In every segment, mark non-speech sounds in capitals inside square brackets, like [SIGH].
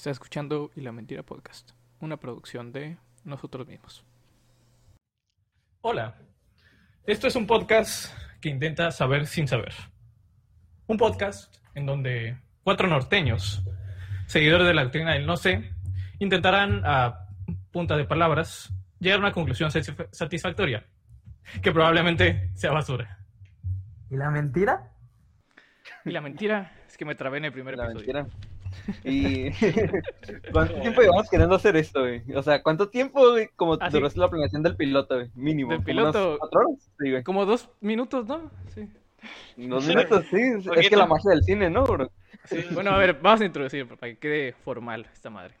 Está escuchando Y la Mentira Podcast, una producción de nosotros mismos. Hola, esto es un podcast que intenta saber sin saber. Un podcast en donde cuatro norteños, seguidores de la doctrina del no sé, intentarán a punta de palabras llegar a una conclusión satisfactoria, que probablemente sea basura. ¿Y la mentira? Y la mentira es que me trabé en el primer La episodio. mentira. Y [LAUGHS] ¿cuánto tiempo llevamos queriendo hacer esto, güey? O sea, ¿cuánto tiempo, güey, como Ah, duró sí. la planeación del piloto, güey? Mínimo. Del ¿Como unas piloto. ¿Cuatro horas? Sí, güey. Como dos minutos, ¿no? Sí. Dos minutos, sí. Es que la magia del cine, ¿no, bro? Sí. Bueno, a ver, vamos a introducir para que quede formal esta madre.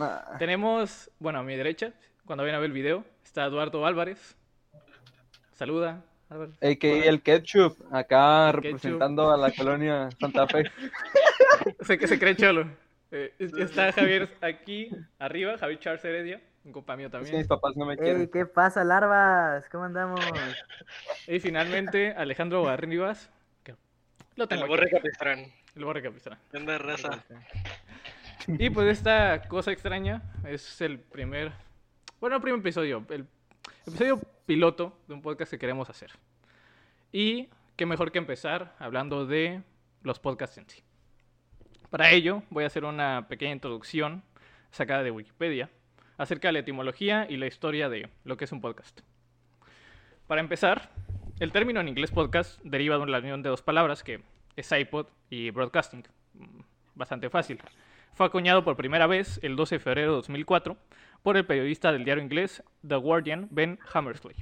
Ah, Tenemos, bueno, a mi derecha, cuando vayan a ver el video, está Eduardo Álvarez. Saluda, Álvarez. AKA el ketchup, acá El representando a la colonia Santa Fe. [LAUGHS] Sé que se cree cholo. Eh, está Javier aquí arriba, Javier Charles Heredia, un compa mío Es que mis también. papás no me Ey, quieren. ¿qué pasa, larvas? ¿Cómo andamos? Y finalmente Alejandro Barribas. que Lo tengo El borre capistrán. el borre capistrán. ¿Qué onda, raza? Y pues esta cosa extraña es el primer, bueno, el primer episodio, el episodio piloto de un podcast que queremos hacer. Y qué mejor que empezar hablando de los podcasts en sí. Para ello voy a hacer una pequeña introducción sacada de Wikipedia acerca de la etimología y la historia de lo que es un podcast. Para empezar, el término en inglés podcast deriva de la unión de dos palabras que es iPod y broadcasting. Mm, Bastante fácil. Fue acuñado por primera vez el 12 de febrero de 2004 por el periodista del diario inglés The Guardian, Ben Hammersley.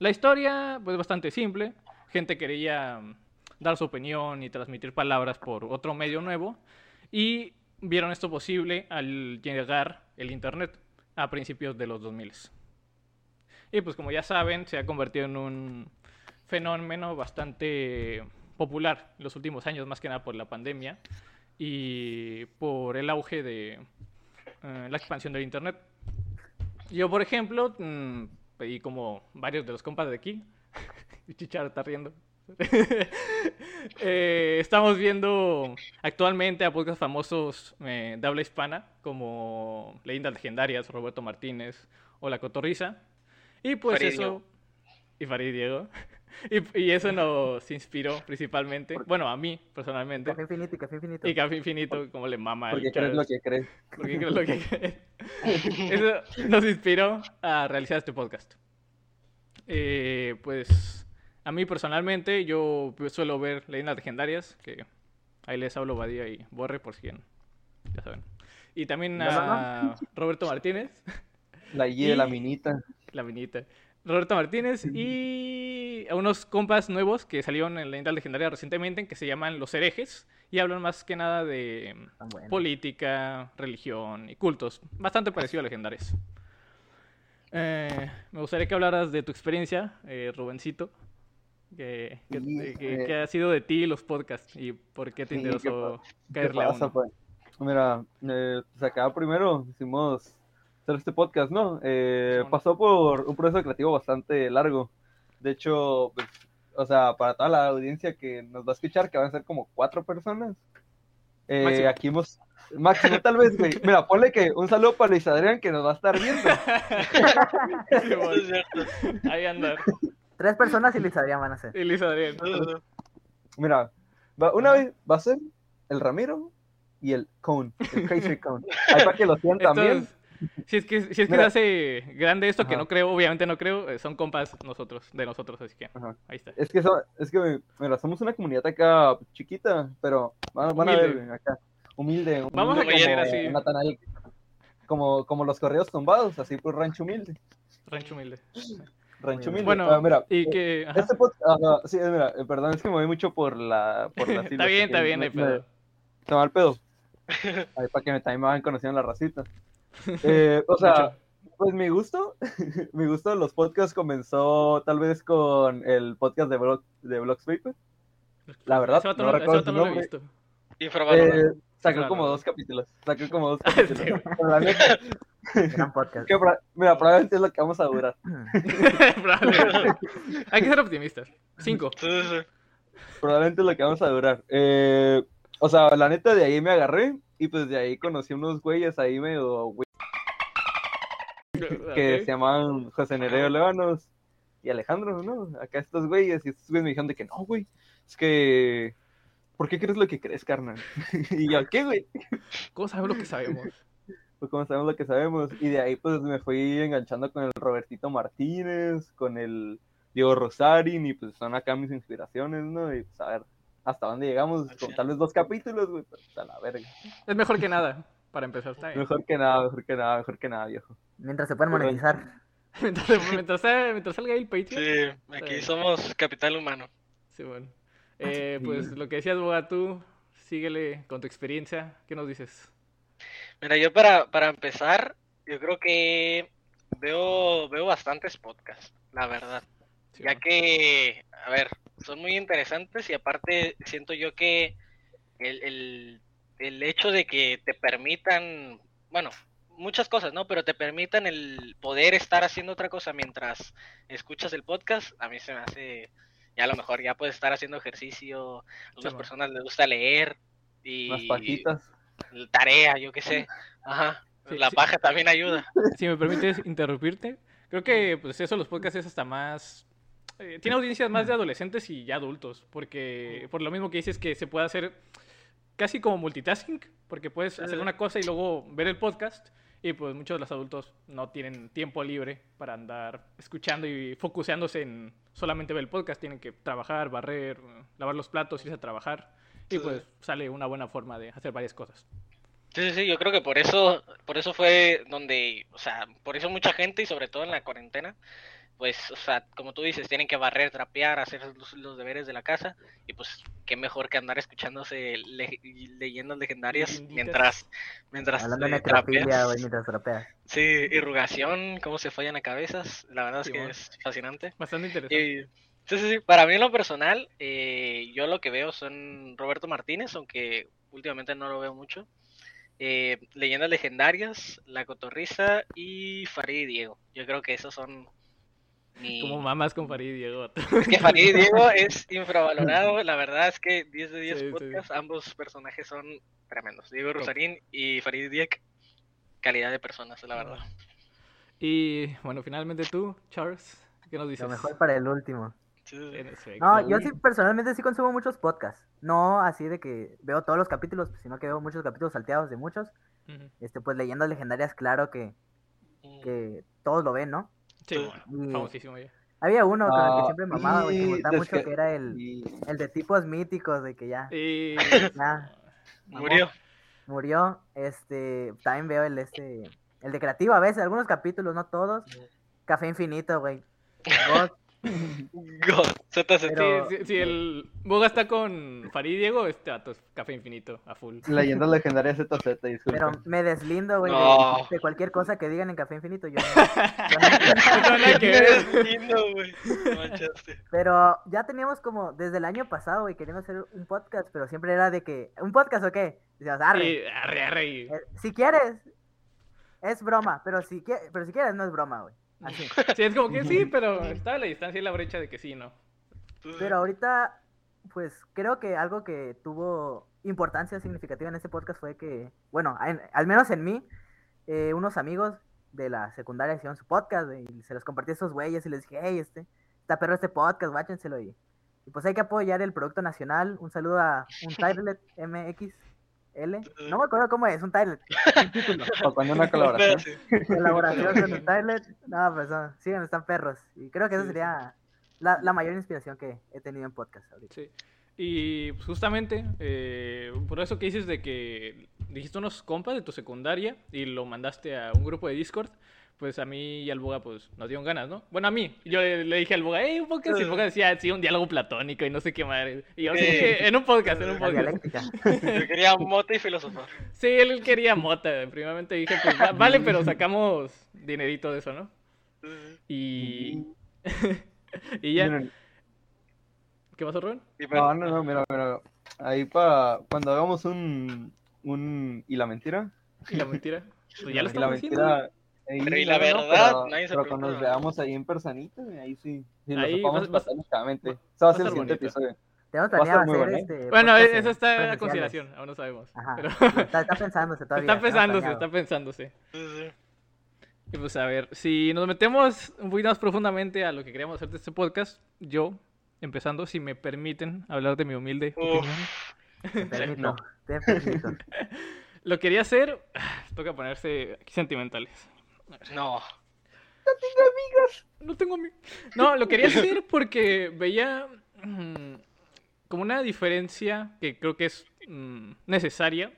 La historia pues bastante simple. Gente quería mm, dar su opinión y transmitir palabras por otro medio nuevo y vieron esto posible al llegar el internet a principios de los 2000. Y pues como ya saben, se ha convertido en un fenómeno bastante popular en los últimos años, más que nada por la pandemia y por el auge de eh, la expansión del internet. Yo, por ejemplo, mm, y como varios de los compas de aquí, [LAUGHS] y Chicharo está riendo. [LAUGHS] Eh, estamos viendo actualmente a podcasts famosos eh, de habla hispana como Leyendas Legendarias, Roberto Martínez o La Cotorriza. Y pues Fariño. eso. Y Farid Diego. [LAUGHS] Y, y eso nos inspiró principalmente. Bueno, a mí personalmente. Café infinito y café infinito. Y Café Infinito, como le mama. Porque crees lo que crees. Porque creo lo que [LAUGHS] Eso nos inspiró a realizar este podcast. Eh, pues a mí personalmente yo suelo ver leyendas legendarias, que ahí les hablo Badía y Borre por si quieren, ya saben. Y también a Roberto Martínez, La Y de la minita. la minita. Roberto Martínez y a unos compas nuevos que salieron en leyendas legendarias recientemente que se llaman Los Herejes y hablan más que nada de bueno. política, religión y cultos. Bastante parecido a legendarios. Eh, me gustaría que hablaras de tu experiencia, eh, Rubencito. Que, que- Sí, que- eh. que ha sido de ti los podcasts y por qué te Sí, ¿qué interesó ¿Qué caerle a pasa, uno. pues? Mira, eh, pues acá primero hicimos hacer este podcast, ¿no? Eh, pasó por un proceso creativo bastante largo. De hecho, pues, o sea, para toda la audiencia que nos va a escuchar, que van a ser como cuatro personas. eh, Máximo. aquí hemos. Máximo, tal vez, güey. Mira, ponle que un saludo para Luis Adrián que nos va a estar viendo. [LAUGHS] Cierto. Ahí andar. Tres personas y Luis Adrián van a ser. Y Luis Adrián. Mira, va- una vez va a ser el Ramiro y el Cone, el Crazy Cone. [LAUGHS] Ahí para que lo sigan también. Si es que, si es que se Mira. hace grande esto, que no creo, obviamente no creo, eh, son compas nosotros, de nosotros, así que Ajá. ahí está. Es que, so- es que, mira, somos una comunidad acá chiquita, pero van, van a ver, acá, humilde, humilde Vamos a creer así. Natanael, como, como los correos tumbados, así pues rancho humilde, Rancho humilde. rancho humilde. Bueno, Ah, mira, y eh, que... ajá. este podcast, sí, mira, eh, perdón, es que me voy mucho por la, por las [LAUGHS] Está bien, está bien, me- hay pedo. el pedo. [LAUGHS] Ahí para que me, también me vayan conociendo la racita. Eh, o sea, pues mi gusto, [LAUGHS] mi gusto de los podcasts comenzó tal vez con el podcast de, Blog, de. La verdad, no recuerdo su lo he visto. Eh, sacó como dos capítulos. Sacó como dos Este, [LAUGHS] capítulos. [LAUGHS] Gran podcast. que mira, probablemente es lo que vamos a durar. Hay que ser optimistas. Cinco. Probablemente es lo que vamos a durar. Eh, o sea, la neta de ahí me agarré y pues de ahí conocí unos güeyes ahí medio güey, [LAUGHS] que se llamaban José Nereo Levanos y Alejandro, ¿no? Acá estos güeyes y estos güeyes me dijeron de que no, güey, es que, ¿por qué crees lo que crees, carnal? [LAUGHS] y yo, ¿qué, güey? [LAUGHS] ¿Cómo sabemos lo que sabemos? Pues como sabemos lo que sabemos. Y de ahí pues me fui enganchando con el Robertito Martínez, con el Diego Rosarín y pues son acá mis inspiraciones, ¿no? Y pues a ver hasta dónde llegamos, con tal vez dos capítulos, güey, pues, a la verga. Es mejor que nada, para empezar. Está bien. Mejor que nada, mejor que nada, mejor que nada, viejo. Mientras se pueden monetizar. [LAUGHS] mientras, mientras, mientras salga ahí el Patreon. Sí, aquí somos capital humano. Sí, bueno. Eh, pues lo que decías, Boga, tú síguele con tu experiencia. ¿Qué nos dices? Mira, yo para, para empezar, yo creo que veo, veo bastantes podcasts, la verdad. Sí, Ya bueno. que, a ver, son muy interesantes y aparte siento yo que el, el, el hecho de que te permitan, bueno, muchas cosas, ¿no? Pero te permitan el poder estar haciendo otra cosa mientras escuchas el podcast, a mí se me hace, ya a lo mejor ya puedes estar haciendo ejercicio, a algunas personas les gusta leer y Unas pajitas. tarea, yo qué sé, ajá, Sí, la sí. paja también ayuda. Si me permites interrumpirte, creo que pues eso, los podcasts es hasta más... eh, tiene audiencias más de adolescentes y ya adultos, porque por lo mismo que dices que se puede hacer casi como multitasking, porque puedes hacer una cosa y luego ver el podcast, y pues muchos de los adultos no tienen tiempo libre para andar escuchando y focuseándose en solamente ver el podcast, tienen que trabajar, barrer, lavar los platos, irse a trabajar, y Sí. pues sale una buena forma de hacer varias cosas. Sí, sí, sí, yo creo que por eso, por eso fue donde, o sea, por eso mucha gente y sobre todo en la cuarentena, pues, o sea, como tú dices, tienen que barrer, trapear, hacer los, los deberes de la casa y pues qué mejor que andar escuchándose le- leyendas legendarias mientras, mientras Hablando de eh, trapeas. güey, mientras trapeas. Sí, irrugación, cómo se fallan a cabezas, la verdad es que es fascinante. Bastante interesante. Y, sí, sí, sí, para mí en lo personal, eh, yo lo que veo son Roberto Martínez, aunque últimamente no lo veo mucho. eh, Leyendas Legendarias, La Cotorriza y Farid y Diego. Yo creo que esos son mi... Como mamás con Farid y Diego. Es que Farid y Diego es infravalorado, la verdad es que 10 de 10 Sí, sí. podcasts, ambos personajes son tremendos. Diego Rosarín y Farid Diek, calidad de personas, la verdad. Y bueno, finalmente tú, Charles, ¿qué nos dices? Lo mejor para el último. No, yo sí personalmente sí consumo muchos podcasts. No así de que veo todos los capítulos, sino que veo muchos capítulos salteados de muchos. Este, pues leyendas legendarias, claro que, Mm. que todos lo ven, ¿no? Sí, bueno, Y- famosísimo ya. Había uno con el que Ah, siempre mamaba, güey, que gustaba mucho, que era el, y- el de tipos míticos, de que ya Y... [LAUGHS] Ya. [LAUGHS] Murió. murió. Este, también veo el este, el de creativo a veces, algunos capítulos, no todos. Café infinito, güey. [LAUGHS] God, God, ZZ. Pero- sí, el Boga está con Farid y Diego, este dato es café infinito, a full. Leyendas legendarias ZZ, disculpa. Pero me deslindo, güey, de- No. de, cualquier cosa que digan en Café Infinito. Yo no- [LAUGHS] yo no- que ver. Qué lindo, güey. Pero ya teníamos como desde el año pasado, güey, queriendo hacer un podcast, pero siempre era de que, ¿un podcast o qué? Decíamos, arre, arre, arre, y- eh, si quieres, es broma, pero si, pero si quieres no es broma, güey. Así. Sí, es como que sí, [LAUGHS] pero está a la distancia y la brecha de que sí, ¿no? Pero ahorita, pues creo que algo que tuvo importancia significativa en este podcast fue que, bueno, en- al menos en mí, eh, unos amigos de la secundaria hicieron su podcast y se los compartí a esos güeyes y les dije, hey, este, está perro este podcast, guáchenselo y, y pues hay que apoyar el producto nacional. Un saludo a un Tirlet [LAUGHS] MXL. No me acuerdo cómo es, un título. [LAUGHS] O cuando una colaboración. Colaboración con un Tirlet. No, pues no, sigan, están perros. Y creo que Sí. sería la, la mayor inspiración que he tenido en podcast ahorita. Sí. Y pues, justamente, eh, por eso que dices de que dijiste unos compas de tu secundaria y lo mandaste a un grupo de Discord, pues a mí y al Boga pues nos dieron ganas, ¿no? Bueno, a mí, yo le, le dije al Boga, hey, un podcast, y el Boga decía, sí, un diálogo platónico y no sé qué madre. Y yo, sí, dije, en un podcast, en un [LAUGHS] podcast. [LAUGHS] Yo quería mote y filosofar. Sí, él quería mota. Primeramente dije, pues va- vale, pero sacamos dinerito de eso, ¿no? Y... [LAUGHS] [LAUGHS] y ya. Miren, ¿Qué pasó, Rubén? No, no, no, mira, mira. Ahí para cuando hagamos un, un ¿y la mentira? ¿Y la mentira? [LAUGHS] Pues ya lo y la estamos diciendo. mentira. ahí, Pero, ¿y la no, verdad? pero- Nadie se pero cuando nos veamos ahí en personita, ahí sí. Sí, Ahí lo va- topamos va- platónicamente. va- Eso va a ser el siguiente bonito. episodio. Tenemos Va a planeado estar muy hacer bueno, este. Bueno, eso en está a consideración, aún no sabemos. Ajá. Pero Está, está pensándose [LAUGHS] todavía. está pensándose, planeado. está pensándose. Sí, sí. Y pues a ver, si nos metemos un poquito más profundamente a lo que queríamos hacer de este podcast, yo, empezando, si me permiten hablar de mi humilde Uf. opinión, Te [LAUGHS] permito, No. te permito. [LAUGHS] lo quería hacer, [SIGHS] toca ponerse aquí sentimentales. No. No tengo mi... No, lo quería hacer porque veía mm, como una diferencia que creo que es mm, necesaria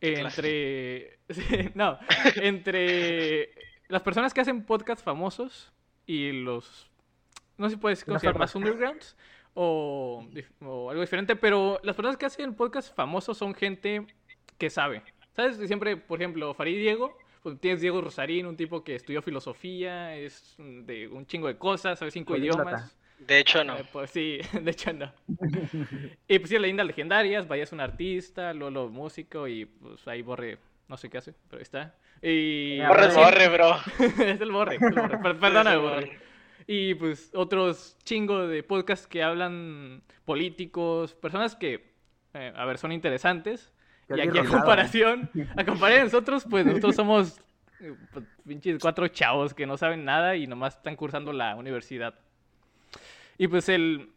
entre... [LAUGHS] sí, no, entre las personas que hacen podcasts famosos y los... No sé si puedes considerar más undergrounds o, algo diferente, pero las personas que hacen podcasts famosos son gente que sabe. ¿Sabes? Siempre, por ejemplo, Farid Diego, pues tienes Diego Rosarín, un tipo que estudió filosofía, es de un chingo de cosas, sabe cinco idiomas. De hecho, no. Eh, pues sí, [LAUGHS] de hecho no. y pues sí, leyendas legendarias, Vaya es un artista, Lolo músico y pues ahí Borre, no sé qué hace, pero ahí está. Y... Borre, sí. borre, bro. [LAUGHS] es el Borre, es el Borre. Per- Perdona, el Borre. Y pues otros chingo de podcasts que hablan políticos, personas que, eh, a ver, son interesantes. Y aquí a comparación, a comparación de nosotros, pues [LAUGHS] nosotros somos eh, pues, pinches cuatro chavos que no saben nada y nomás están cursando la universidad. Y pues el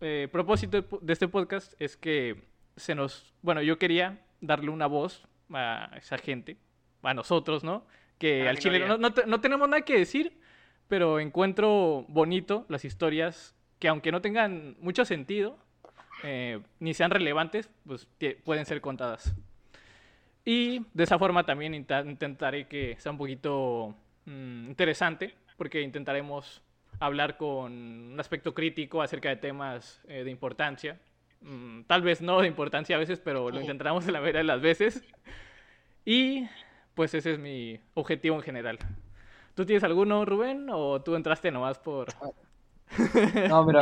eh, propósito de este podcast es que se nos, bueno, yo quería darle una voz a esa gente, a nosotros, ¿no? Que A al la chile minoría. no, no no tenemos nada que decir, pero encuentro bonito las historias que aunque no tengan mucho sentido, eh, ni sean relevantes, pues pueden ser contadas. Y de esa forma también intentaré que sea un poquito mm, interesante, porque intentaremos hablar con un aspecto crítico acerca de temas eh, de importancia. Mm, tal vez no de importancia a veces, pero lo intentaremos en la mayoría de las veces. Y pues ese es mi objetivo en general. ¿Tú tienes alguno, Rubén? ¿O tú entraste nomás por...? [LAUGHS] No, mira,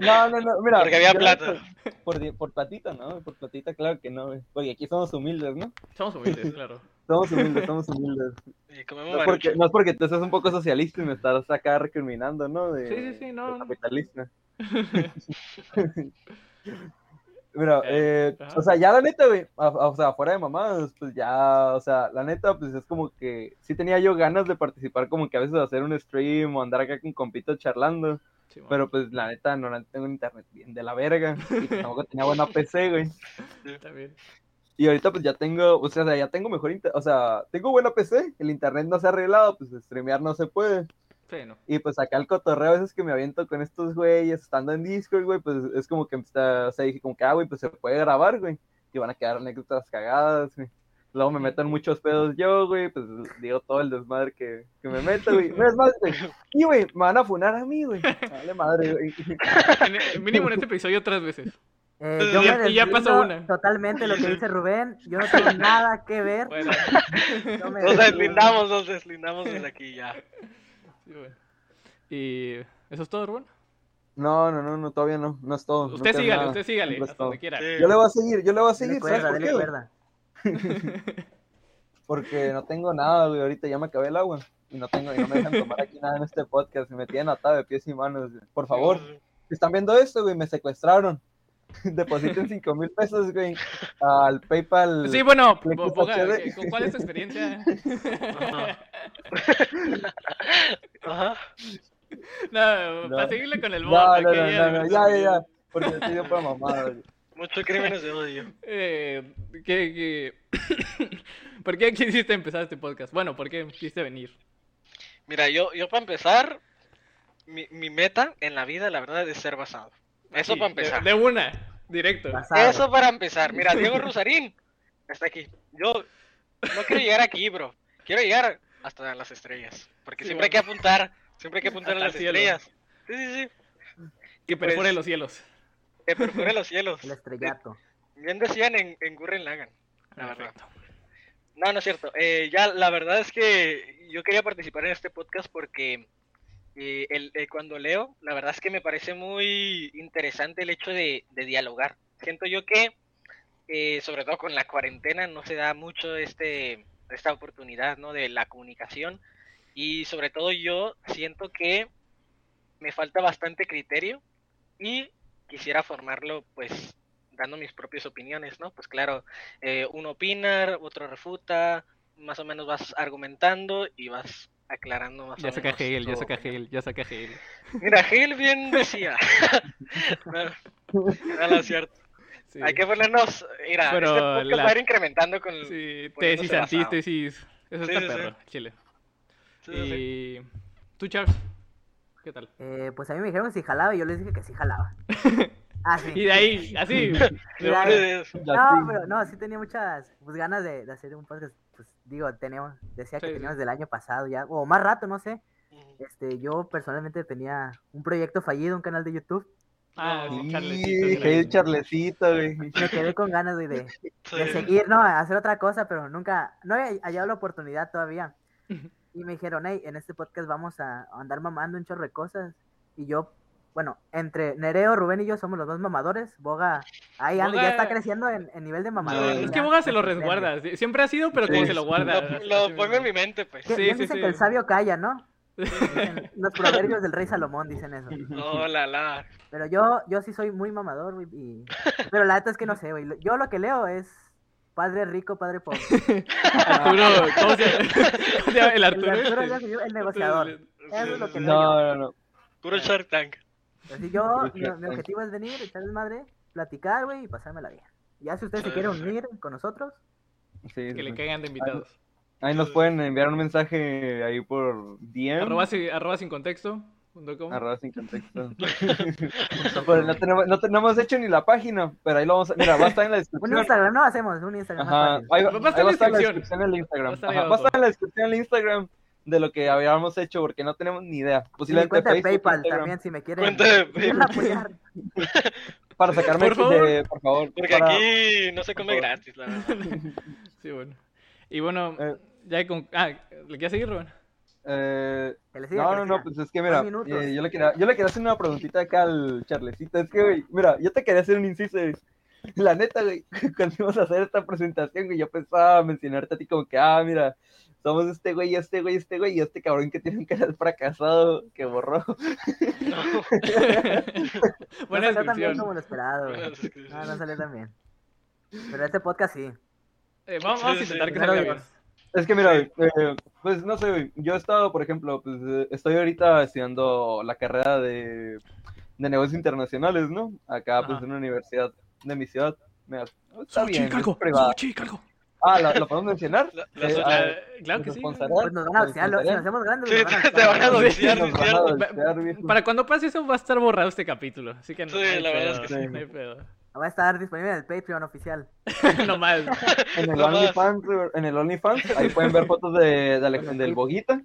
no, no, no, mira. Porque había plata. Por, di- por platita, ¿no? Por platita, claro que no. Porque aquí somos humildes, ¿no? Somos humildes, claro. [LAUGHS] Somos humildes, somos humildes. Y comemos No es porque, no es porque tú seas un poco socialista y me estás acá recriminando, ¿no? De, Sí, sí, sí, no. de capitalista. [LAUGHS] Mira, eh, Ajá. o sea, ya la neta, güey, o sea, fuera de mamadas, pues ya, o sea, la neta, pues es como que sí tenía yo ganas de participar, como que a veces hacer un stream o andar acá con compitos charlando, Sí, pero pues la neta, no tengo internet bien de la verga, y tampoco tenía buena [LAUGHS] PC, güey. está bien. Y ahorita pues ya tengo, o sea, ya tengo mejor, o sea, tengo buena PC, el internet no se ha arreglado, pues streamear no se puede. Sí, no. Y pues acá el cotorreo a veces que me aviento con estos güeyes, estando en Discord, güey, pues es como que, está, o sea, dije como que, ah, güey, pues se puede grabar, güey, y van a quedar anécdotas cagadas, güey. Luego me meto en muchos pedos yo, güey, pues digo todo el desmadre que, que me meto, güey. No es más, güey. Y, güey, me van a funar a mí, güey. [LAUGHS] Vale madre, güey. En- mínimo en este episodio tres veces. Eh, Y yo ya- me ya pasó una. Totalmente lo que dice Rubén. Yo no tengo nada que ver. Bueno, no me Nos deslindamos, nos deslindamos de aquí ya. Sí, bueno. Y eso es todo, Rubén. No, no, no, no, todavía no, no es todo. Usted es sígale, nada. usted sígale, es hasta donde quiera. Sí. Yo le voy a seguir, yo le voy a seguir, ¿sabes cuerda, por dele qué, güey? cuerda. [LAUGHS] Porque no tengo nada, güey. Ahorita ya me acabé el agua. Y no tengo, y no me dejan tomar aquí nada en este podcast. Me tienen atado de pies y manos. güey. Por favor, si están viendo esto, güey, me secuestraron. [LAUGHS] Depositen 5 mil pesos, güey, al PayPal. Sí, bueno. ¿qué- ¿cuál es tu experiencia? [LAUGHS] Ajá. no, No. para seguirle con el bot. No, no, ya- no, no, ya, ya, ya. Porque estoy yo para mamada, güey. Muchos crímenes de odio. Eh, ¿qué- qué- [COUGHS] ¿Por qué quisiste empezar este podcast? Bueno, ¿por qué quisiste venir? Mira, yo, yo para empezar, mi, mi meta en la vida, la verdad, es ser basado. Eso Sí, para empezar. De, una, directo. Eso para empezar. Mira, Diego Rosarín está aquí. Yo no quiero llegar aquí, bro. Quiero llegar hasta las estrellas. Porque Sí, siempre bueno. hay que apuntar. Siempre hay que apuntar Hasta a las estrellas. Sí, sí, sí. Que perfore pues- los cielos. Que perfore los cielos. El estrellato. Bien decían en, en Gurren Lagann. La verdad. No, no es cierto. Eh, ya, la verdad es que yo quería participar en este podcast porque eh, el, eh, cuando leo, la verdad es que me parece muy interesante el hecho de, de dialogar. Siento yo que, eh, sobre todo con la cuarentena, no se da mucho este, esta oportunidad ¿no? de la comunicación y sobre todo yo siento que me falta bastante criterio y quisiera formarlo, pues, dando mis propias opiniones, ¿no? Pues claro, eh, uno opina, otro refuta, más o menos vas argumentando y vas aclarando más Ya o saca menos Hegel, ya saca. Hegel, ya saca Hegel. Mira, Hegel bien decía. no, no, no es cierto. Sí. Hay que ponernos, mira, Pero este la- va a ir incrementando con... Sí, tesis, antítesis. Eso Sí, está sí, sí. perro, chile. Sí, sí, sí. Y. ¿Tú, Charles? ¿Qué tal? Eh, pues a mí me dijeron si jalaba y yo les dije que sí jalaba. [LAUGHS] Ah, sí. Y de ahí, así. [LAUGHS] De- No, pero no, sí tenía muchas pues, ganas de, de hacer un podcast. Pues digo, teníamos, decía que sí. teníamos del año pasado ya, o más rato, no sé. Este, yo personalmente tenía un proyecto fallido, un canal de YouTube. Ah, sí, Sí, Charlecito. Charlecito. Charlecito, güey. Me quedé con ganas güey, de, Sí. de seguir, ¿no? A hacer otra cosa, pero nunca, no había hallado la oportunidad todavía. Y me dijeron, hey, en este podcast vamos a a andar mamando un chorro de cosas. Y yo, bueno, entre Nereo, Rubén y yo somos los dos mamadores. Boga, ahí anda, ya Boga- está creciendo en, en nivel de mamador. Es que Boga se lo resguarda. Siempre ha sido, pero como Sí, se lo guarda. Lo, lo pongo en mi mente, pues. Que- Sí, dicen sí. que el sabio calla, ¿no? [LAUGHS] Dicen- los proverbios del rey Salomón dicen eso. Oh, la, la. Pero yo, yo sí soy muy mamador, güey. y- Pero la neta es que no sé, güey. Yo lo que leo es padre rico, padre pobre. [LAUGHS] Arturo, ¿cómo se llama? ¿Cómo [LAUGHS] se llama? El El, Arturo. Arturo este. ya se vio el negociador. Eso es lo que leo. No, no, no. Puro Shark Tank. Así yo, mi, mi objetivo es venir, echar desmadre, platicar, güey, y pasármela bien. Ya si ustedes se quieren unir con nosotros, Sí, Que sí, le caigan de invitados. Ahí nos pueden enviar un mensaje ahí por DM. Arroba, arroba sin contexto. com. Arroba sin contexto. [LAUGHS] Pues no, tenemos, no tenemos hecho ni la página, pero ahí lo vamos a. Mira, va a estar en la [LAUGHS] un descripción. Instagram, no hacemos, un Instagram Ajá, ahí va, Va a estar ahí va a en estar en la descripción. descripción en el Instagram. Va a estar Ajá, va a estar en la descripción en el Instagram de lo que habíamos hecho porque no tenemos ni idea. Posiblemente cuenta de PayPal Instagram, también, si me quieren, Cuenta de [LAUGHS] PayPal. apoyar. [LAUGHS] Para sacarme Por favor. de, por favor. Porque para- aquí no se come gratis, la verdad. [LAUGHS] Sí, bueno. Y bueno, Eh. ya con. Ah, ¿le quieres seguir, Rubén? Eh, siga, no, no, no, pues es que mira, eh, yo, le quería, yo le quería hacer una preguntita acá al Charlecito. Es que, güey, mira, yo te quería hacer un inciso. La neta, güey, [LAUGHS] cuando íbamos a hacer esta presentación, güey, yo pensaba mencionarte a ti como que, ah, mira, somos este güey, este güey, este güey, y este cabrón que tiene un canal fracasado que borró. No. [LAUGHS] Buena no salió tan bien como lo esperado, güey. No, no salió tan bien. Pero este podcast sí. Eh, vamos, vamos a sí, intentar que salga bien. Es que mira, eh, pues no sé, güey, yo he estado, por ejemplo, pues eh, estoy ahorita estudiando la carrera de, de negocios internacionales, ¿no? Acá, pues Ajá. en una universidad de mi ciudad. Mira, está Xochitl, bien, es calco, privada. Xochitl, calco. Ah, ¿lo, lo podemos mencionar? La- la Eh, Ah, claro que ¿nos sí. Pues nos van a ¿Nos doxear, lo- si nos hacemos grandes, Sí, nos van a te van a [LAUGHS] viejo. Para cuando pase eso va a estar borrado este capítulo. Así que no, Sí, no la verdad es que sí. no hay pedo. Va a estar disponible en el Patreon oficial. [LAUGHS] no más. [LAUGHS] En el No. OnlyFans, en el OnlyFans, ahí pueden ver fotos de, de Alej- del Boguita.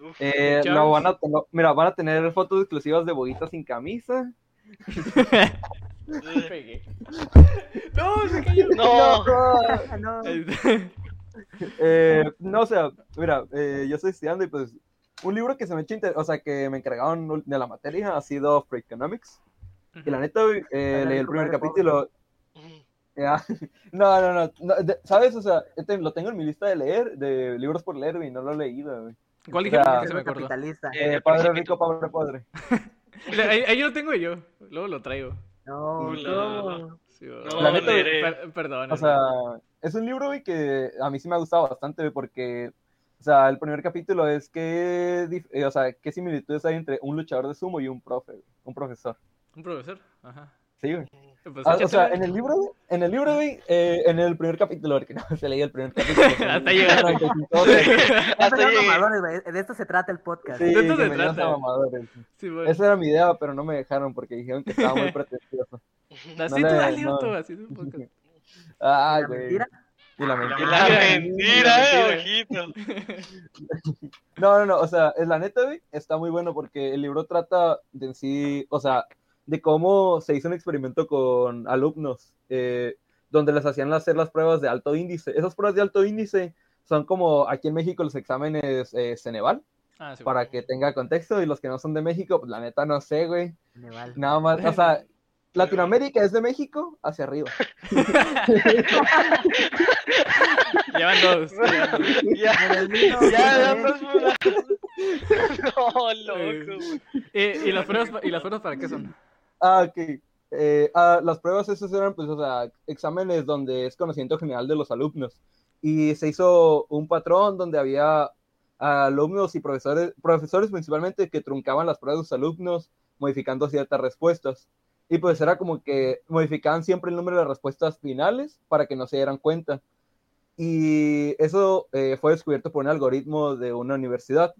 Uf. Eh, lo van a, lo- mira, van a tener fotos exclusivas de Boguita sin camisa. Pegué. [LAUGHS] No, se cayó. No. Ah, no. [LAUGHS] Eh, no, o sea, mira, eh, yo estoy estudiando y pues un libro que se me inter- o sea, que me encargaron de la materia ha sido Free Economics. Y la neta, eh, leí el primer capítulo. ya. [LAUGHS] No, no, no, no, de- ¿Sabes? O sea, este lo tengo en mi lista de leer, de libros por leer, y no lo he leído, güey. ¿Cuál O dije? sea, Que se me acordó. capitalista. Eh, padre rico, pobre padre. Ahí, ahí lo tengo yo. Luego lo traigo. No. ¿cómo? Sí. No, La neta. Per- perdón. O sea, es un libro, güey, que a mí sí me ha gustado bastante, güey, porque, o sea, el primer capítulo es que, eh, o sea, qué similitudes hay entre un luchador de sumo y un profe, un profesor. Un profesor. Ajá. Sí, güey. Pues Ah, o sea, en el libro, en el libro, güey, eh, en el primer capítulo, porque [LAUGHS] no se leía el primer capítulo. [LAUGHS] Hasta llegar. 95, güey. Ya Hasta son llegué. mamadores, güey. De esto se trata el podcast. Sí, De esto se trata. a mamadores. Sí, bueno. Esa era mi idea, pero no me dejaron porque dijeron que estaba muy [LAUGHS] pretencioso. Así no tú le- dale, no. Otto, así es un podcast. Ay, ¿La güey. mentira? Y la Y mentira. la Mentira. mentira, eh, ojito. No, no, no, o sea, es la neta, güey, está muy bueno porque el libro trata de en sí, o sea, de cómo se hizo un experimento con alumnos, eh, donde les hacían hacer las pruebas de alto índice. Esas pruebas de alto índice son como aquí en México los exámenes eh, Ceneval, Ah, sí, para bueno. que tenga contexto, y los que no son de México, pues la neta no sé, güey, vale. nada más, o sea, [LAUGHS] Latinoamérica es de México hacia arriba. [LAUGHS] Llevan dos. [LAUGHS] Ya, En el mío, ya, estás mudando. No, loco. Eh, ¿Y las pruebas, ¿Y las pruebas para qué son? Ah, ok. eh, ah, las pruebas esas eran, pues, o sea, exámenes donde es conocimiento general de los alumnos. Y se hizo un patrón donde había alumnos y profesores, profesores principalmente, que truncaban las pruebas de sus alumnos, modificando ciertas respuestas. Y pues era como que modificaban siempre el número de respuestas finales para que no se dieran cuenta. Y eso eh, fue descubierto por un algoritmo de una universidad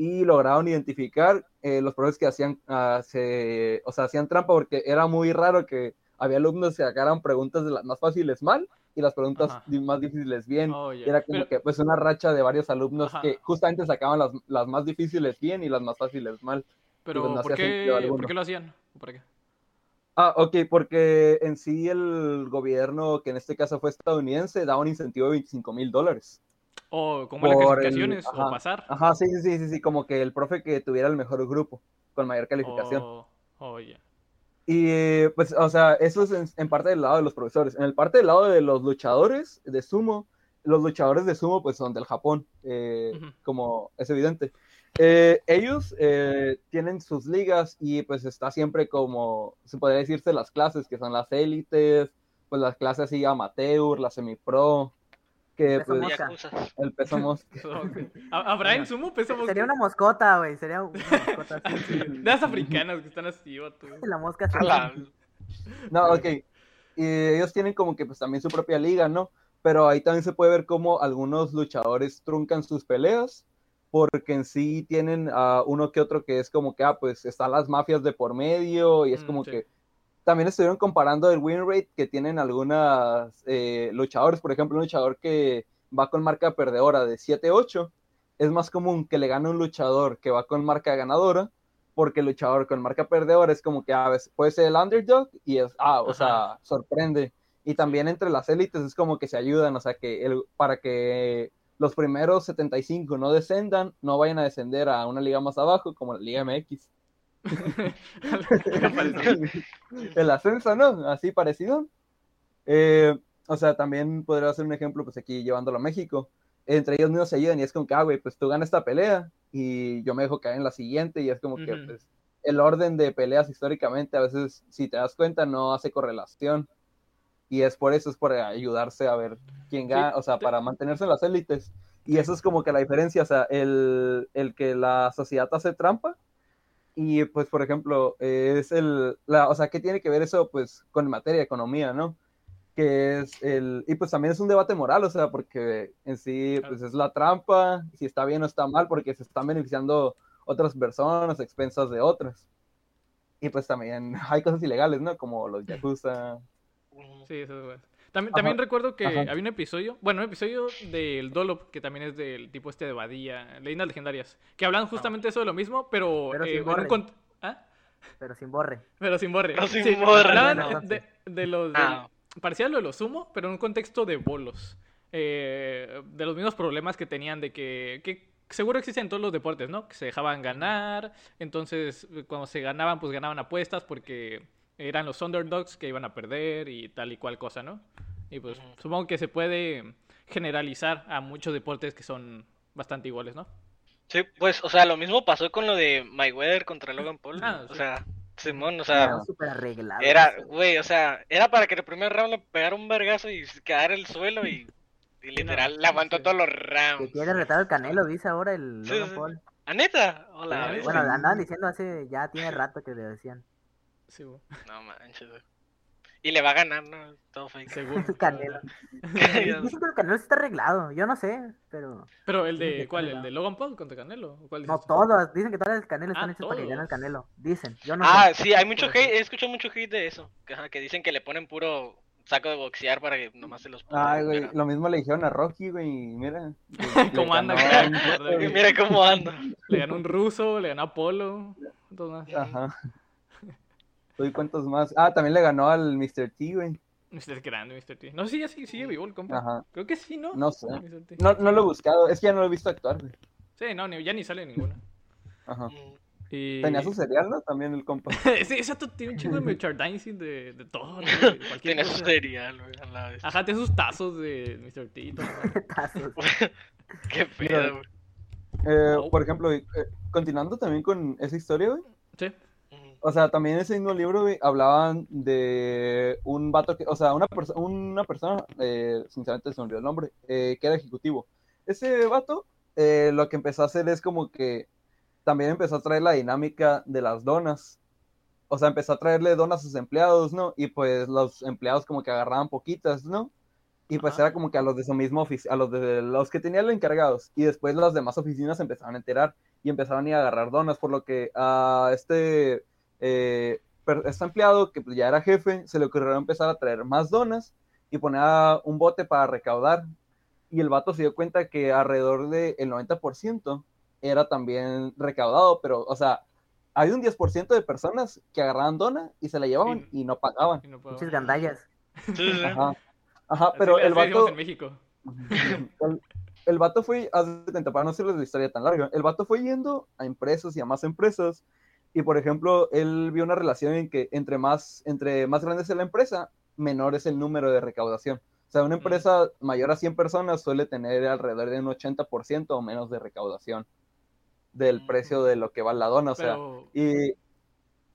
y lograron identificar eh, los profesores que hacían, ah, se, o sea, hacían trampa porque era muy raro que había alumnos que sacaran preguntas de las más fáciles mal y las preguntas Ajá. más difíciles bien. Oh. Era como Pero- que pues una racha de varios alumnos Ajá. que justamente sacaban las, las más difíciles bien y las más fáciles mal. Pero, pues, no ¿por, qué. ¿por qué lo hacían? Ah, ok, porque en sí el gobierno, que en este caso fue estadounidense, da un incentivo de 25 mil dólares. O como las Por el- calificaciones, o pasar. Ajá, sí, sí, sí, sí, como que el profe que tuviera el mejor grupo, con mayor calificación. O, o ya. Y pues, o sea, eso es en, en parte del lado de los profesores. En el parte del lado de los luchadores de sumo, los luchadores de sumo pues son del Japón, eh, Ujú. como es evidente. Eh, ellos eh, tienen sus ligas y pues está siempre como, se podría decirse, las clases, que son las élites, pues las clases así amateur, la semipro, que Peso pues mosca. El peso [LAUGHS] mosca. Ok. ¿Ha- ¿Habrá en sumo peso Sería una moscota, güey. Sería una moscota así. [LAUGHS] De las africanas que están así, vato. La mosca. Ala, No, ok. Y ellos tienen como que pues también su propia liga, ¿no? Pero ahí también se puede ver cómo algunos luchadores truncan sus peleas, porque en sí tienen a uno que otro que es como que, ah, pues están las mafias de por medio, y es Mm, como sí. que también estuvieron comparando el win rate que tienen algunas eh, luchadores, por ejemplo, un luchador que va con marca perdedora de 7-8, es más común que le gane un luchador que va con marca ganadora, porque el luchador con marca perdedora es como que a veces puede ser el underdog y es, ah, o Ajá. sea, sorprende. Y también entre las élites es como que se ayudan, o sea, que el, para que los primeros 75 no descendan, no vayan a descender a una liga más abajo, como la Liga MX. [LAUGHS] el ascenso, ¿no? Así parecido. Eh, o sea, también podría ser un ejemplo, pues aquí llevándolo a México. Entre ellos mismos se ayudan y es como que, ah, güey, pues tú ganas esta pelea y yo me dejo caer en la siguiente y es como que, pues, el orden de peleas históricamente a veces, si te das cuenta, no hace correlación. Y es por eso, es por ayudarse a ver quién gana, o sea, te- para mantenerse en las élites. Y eso es como que la diferencia, o sea, el, el que la sociedad hace trampa y pues, por ejemplo, eh, es el, la, o sea, ¿qué tiene que ver eso pues con materia de economía, no? Que es el, y pues también es un debate moral, o sea, porque en sí, pues es la trampa, si está bien o está mal, porque se están beneficiando otras personas a expensas de otras. Y pues también [LAUGHS] hay cosas ilegales, ¿no? Como los [LAUGHS] yakuza. Sí, eso es bueno. También, también recuerdo que Ajá. había un episodio, bueno, un episodio del Dolop, que también es del tipo este de Badía, Leyendas Legendarias, que hablan justamente eso de lo mismo, pero, Pero eh, sin en un borre. cont- ¿Ah? Pero sin borre. Pero sin borre. Pero sin Sí, borre. hablaban de, de los... Ah. parecía lo de los sumo, pero en un contexto de bolos. Eh, de los mismos problemas que tenían de que, que seguro existen en todos los deportes, ¿no? Que se dejaban ganar, entonces cuando se ganaban, pues ganaban apuestas porque eran los underdogs que iban a perder y tal y cual cosa, ¿no? Y pues supongo que se puede generalizar a muchos deportes que son bastante iguales, ¿no? Sí, pues, o sea, lo mismo pasó con lo de Mayweather contra Logan Paul. Ah, O sí. sea, Simón, o sea, Era súper arreglado. era, güey, o sea, era para que el primer round le pegara un vergazo y quedara el suelo y, y literal le aguantó sí. todos los Que rounds. quiere retar al Canelo, dice ahora el Sí, Logan sí. Paul. ¿A neta? Hola. Bueno, andaban diciendo hace, ya tiene rato que le decían. Sí, No manches, güey. Y le va a ganar, ¿no? Todo fake. seguro. El [LAUGHS] Canelo. [LAUGHS] Dicen que el Canelo está arreglado. Yo no sé, pero. Pero el que de, ¿cuál? ¿El de Logan Paul contra Canelo? ¿O ¿Cuál No todos. Dicen que todos los Canelo están Ah, hechos para que gane el. Canelo. Dicen. Yo no Ah, sé. sí, hay mucho hate, he escuchado mucho hate de eso. Que, ajá, que dicen que le ponen puro saco de boxear para que nomás se los ponga. Ay, güey, pero- lo mismo le dijeron a Rocky, güey, y mira. [LAUGHS] ¿Cómo anda? ganó Mira cómo anda. Le ganó un ruso, le ganó a Apolo. dos más. Ajá. Uy, ¿cuántos más? Ah, también le ganó al Mr. T, güey. Mr. Grande, Mr. T. No sé si ya sí, sigue vivo el compa. Ajá. Creo que sí, ¿no? No sé. No, no lo he buscado, es que ya no lo he visto actuar, güey. Sí, no, ni- ya ni sale ninguna. Ajá. Y... Tenía su cereal, ¿no? También el compa. Ese, ese vato tiene un chingo de merchandising de, de todo, ¿no? De [LAUGHS] cualquier Tiene su cereal, güey, a la vez. Ajá, tiene sus tazos de Mr. T y todo. [LAUGHS] Tazos. [LAUGHS] Qué pedo, güey. Eh, Oh. Por ejemplo, eh, continuando también con esa historia, güey. Sí. O sea, también en ese mismo libro, güey, hablaban de un vato que, o sea, una, perso- una persona, eh, sinceramente se me olvidó el nombre, eh, que era ejecutivo. Ese vato, eh, lo que empezó a hacer es como que también empezó a traer la dinámica de las donas. O sea, empezó a traerle donas a sus empleados, ¿no? Y pues los empleados como que agarraban poquitas, ¿no? Y pues Ajá. era como que a los de su mismo a los de los que tenían los encargados. Y después las demás oficinas empezaron a enterar y empezaron a ir a agarrar donas, por lo que a este, eh, este empleado, que pues ya era jefe, se le ocurrió empezar a traer más donas y poner a un bote para recaudar. Y el vato se dio cuenta que alrededor del 90% era también recaudado, pero, o sea, hay un 10% de personas que agarraban dona y se la llevaban y no pagaban. Y no Muchas gandallas. Sí. Ajá. Pero el vato, en México. [LAUGHS] el, el vato fue, de para no hacerles la historia tan larga, el vato fue yendo a empresas y a más empresas, y por ejemplo, él vio una relación en que entre más, entre más grande es la empresa, menor es el número de recaudación. O sea, una empresa mayor a 100 personas suele tener alrededor de un 80% o menos de recaudación del precio de lo que va la dona. O sea, Pero y,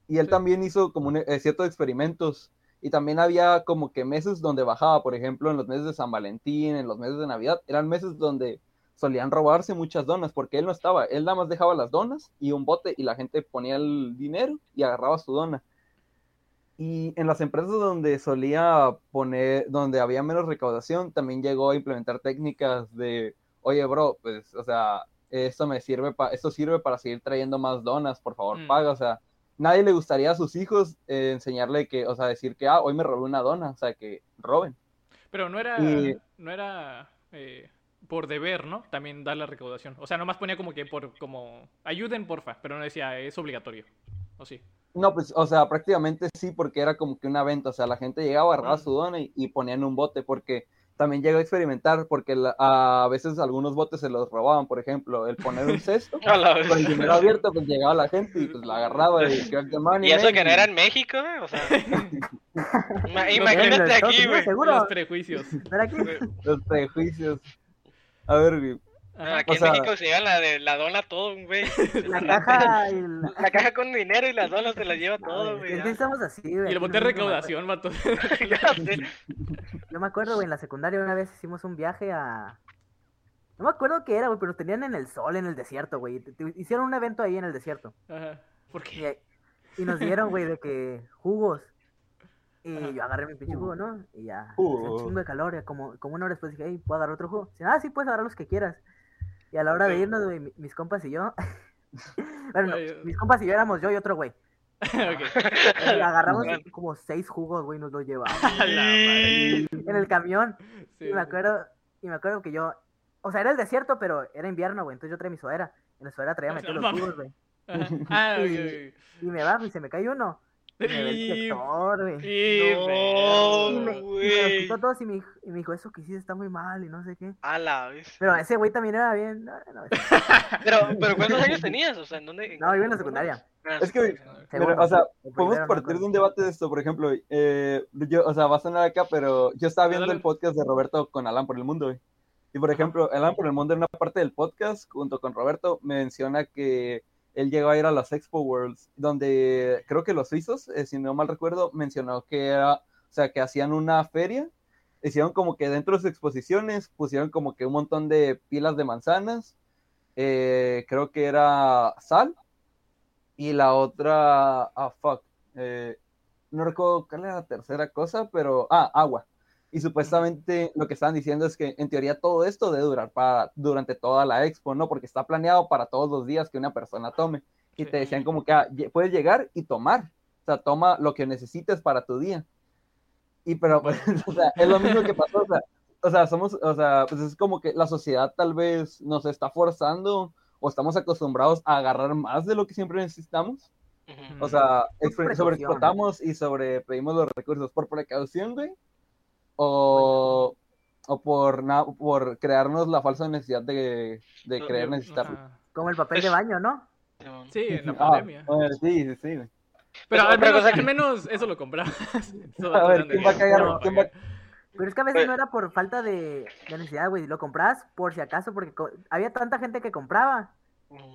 y él Sí. también hizo como un- eh, ciertos experimentos. Y también había como que meses donde bajaba, por ejemplo, en los meses de San Valentín, en los meses de Navidad, eran meses donde solían robarse muchas donas, porque él no estaba, él nada más dejaba las donas y un bote y la gente ponía el dinero y agarraba su dona. Y en las empresas donde solía poner, donde había menos recaudación, también llegó a implementar técnicas de, oye, bro, pues, o sea, esto me sirve para, esto sirve para seguir trayendo más donas, por favor, Mm. paga, o sea, nadie le gustaría a sus hijos eh, enseñarle que, o sea, decir que, ah, hoy me robé una dona, o sea, que roben. Pero no era, Y- no era eh, por deber, ¿no? También dar la recaudación. O sea, nomás ponía como que por, como, ayuden porfa, pero no decía, es obligatorio. ¿O sí? No, pues, o sea, prácticamente sí, porque era como que una venta, o sea, la gente llegaba, agarraba Mm. su dona y, y ponían un bote, porque también llegó a experimentar, porque la- a veces algunos botes se los robaban, por ejemplo, el poner un cesto, [LAUGHS] con el dinero abierto, pues llegaba la gente y pues la agarraba y crack the money, Y eso que no era en México, ¿eh? o sea. [LAUGHS] imagínate aquí, güey. Los prejuicios. Los prejuicios. A ver, güey. Aquí O en sea- México se lleva la de la dona todo, güey. [LAUGHS] La caja y la... La caja con dinero y las donas se las lleva No, todo, güey, estamos así, güey. Y el bote de recaudación, [LAUGHS] sé. Yo me acuerdo, güey, en la secundaria una vez hicimos un viaje a... No me acuerdo qué era, güey, pero tenían en el sol, en el desierto, güey. Hicieron un evento ahí en el desierto. Ajá. ¿Por qué? Y, y nos dieron, güey, de que jugos. Y Ajá. yo agarré mi pinche jugo, ¿no? Y ya, hacía Jugo. un chingo de calor. y como, como una hora después dije, hey, ¿puedo agarrar otro jugo? Dice, ah, sí, puedes agarrar los que quieras. Y a la hora de irnos, güey, mi- mis compas y yo... [LAUGHS] bueno, no, mis compas y yo éramos yo y otro güey. [LAUGHS] Y agarramos como seis jugos, güey, nos los llevamos [LAUGHS] en el camión. Sí, Y me acuerdo, y me acuerdo que yo, o sea, era el desierto, pero era invierno, güey, entonces yo traía mi sudadera. En la sudadera traía Ah, no los jugos, güey. Ah, Y-. Y me bajo y se me cae uno. Y güey. y No. Y me, y me los quitó todos y me, dijo- y me dijo, eso que hiciste está muy mal y no sé qué. A la vez. Pero ese güey también era bien. No, no, [LAUGHS] Pero, pero ¿cuántos años [LAUGHS] tenías? O sea, ¿en dónde? no, iba en la secundaria. Es que. Pero, o sea, podemos partir de un debate de esto, por ejemplo, eh, yo, o sea, va a sonar acá, pero yo estaba viendo el podcast de Roberto con Alan por el Mundo, güey. Y por ejemplo, Alan por el Mundo en una parte del podcast, junto con Roberto, menciona que él llegó a ir a las Expo Worlds, donde creo que los suizos, eh, si no mal recuerdo, mencionó que era, o sea, que hacían una feria, hicieron como que dentro de sus exposiciones pusieron como que un montón de pilas de manzanas, eh, creo que era sal, y la otra, ah, fuck, eh, no recuerdo cuál era la tercera cosa, pero, ah, agua. Y supuestamente lo que estaban diciendo es que en teoría todo esto debe durar para, durante toda la expo, ¿no? Porque está planeado para todos los días que una persona tome. Y te Sí. decían como que ah, puedes llegar y tomar. O sea, toma lo que necesites para tu día. Y pero, pues, [LAUGHS] o sea, es lo mismo que pasó. O sea, o sea, somos, o sea, pues es como que la sociedad tal vez nos está forzando o estamos acostumbrados a agarrar más de lo que siempre necesitamos. O sea, precaución. sobreexplotamos y sobrepedimos los recursos por precaución, güey. O, o por, na- por crearnos la falsa necesidad de, de No, creer necesitarlo. Como el papel de baño, ¿no? Sí, en la Ah, pandemia. bueno, sí, sí, sí. Pero Pero al menos, cosa que- al menos eso lo comprabas. [LAUGHS] Eso A ver, datos ¿quién va a de- cagar? no, ¿Quién va- Pero es que a veces no era por falta de, de necesidad, güey. Lo compras por si acaso, porque co- había tanta gente que compraba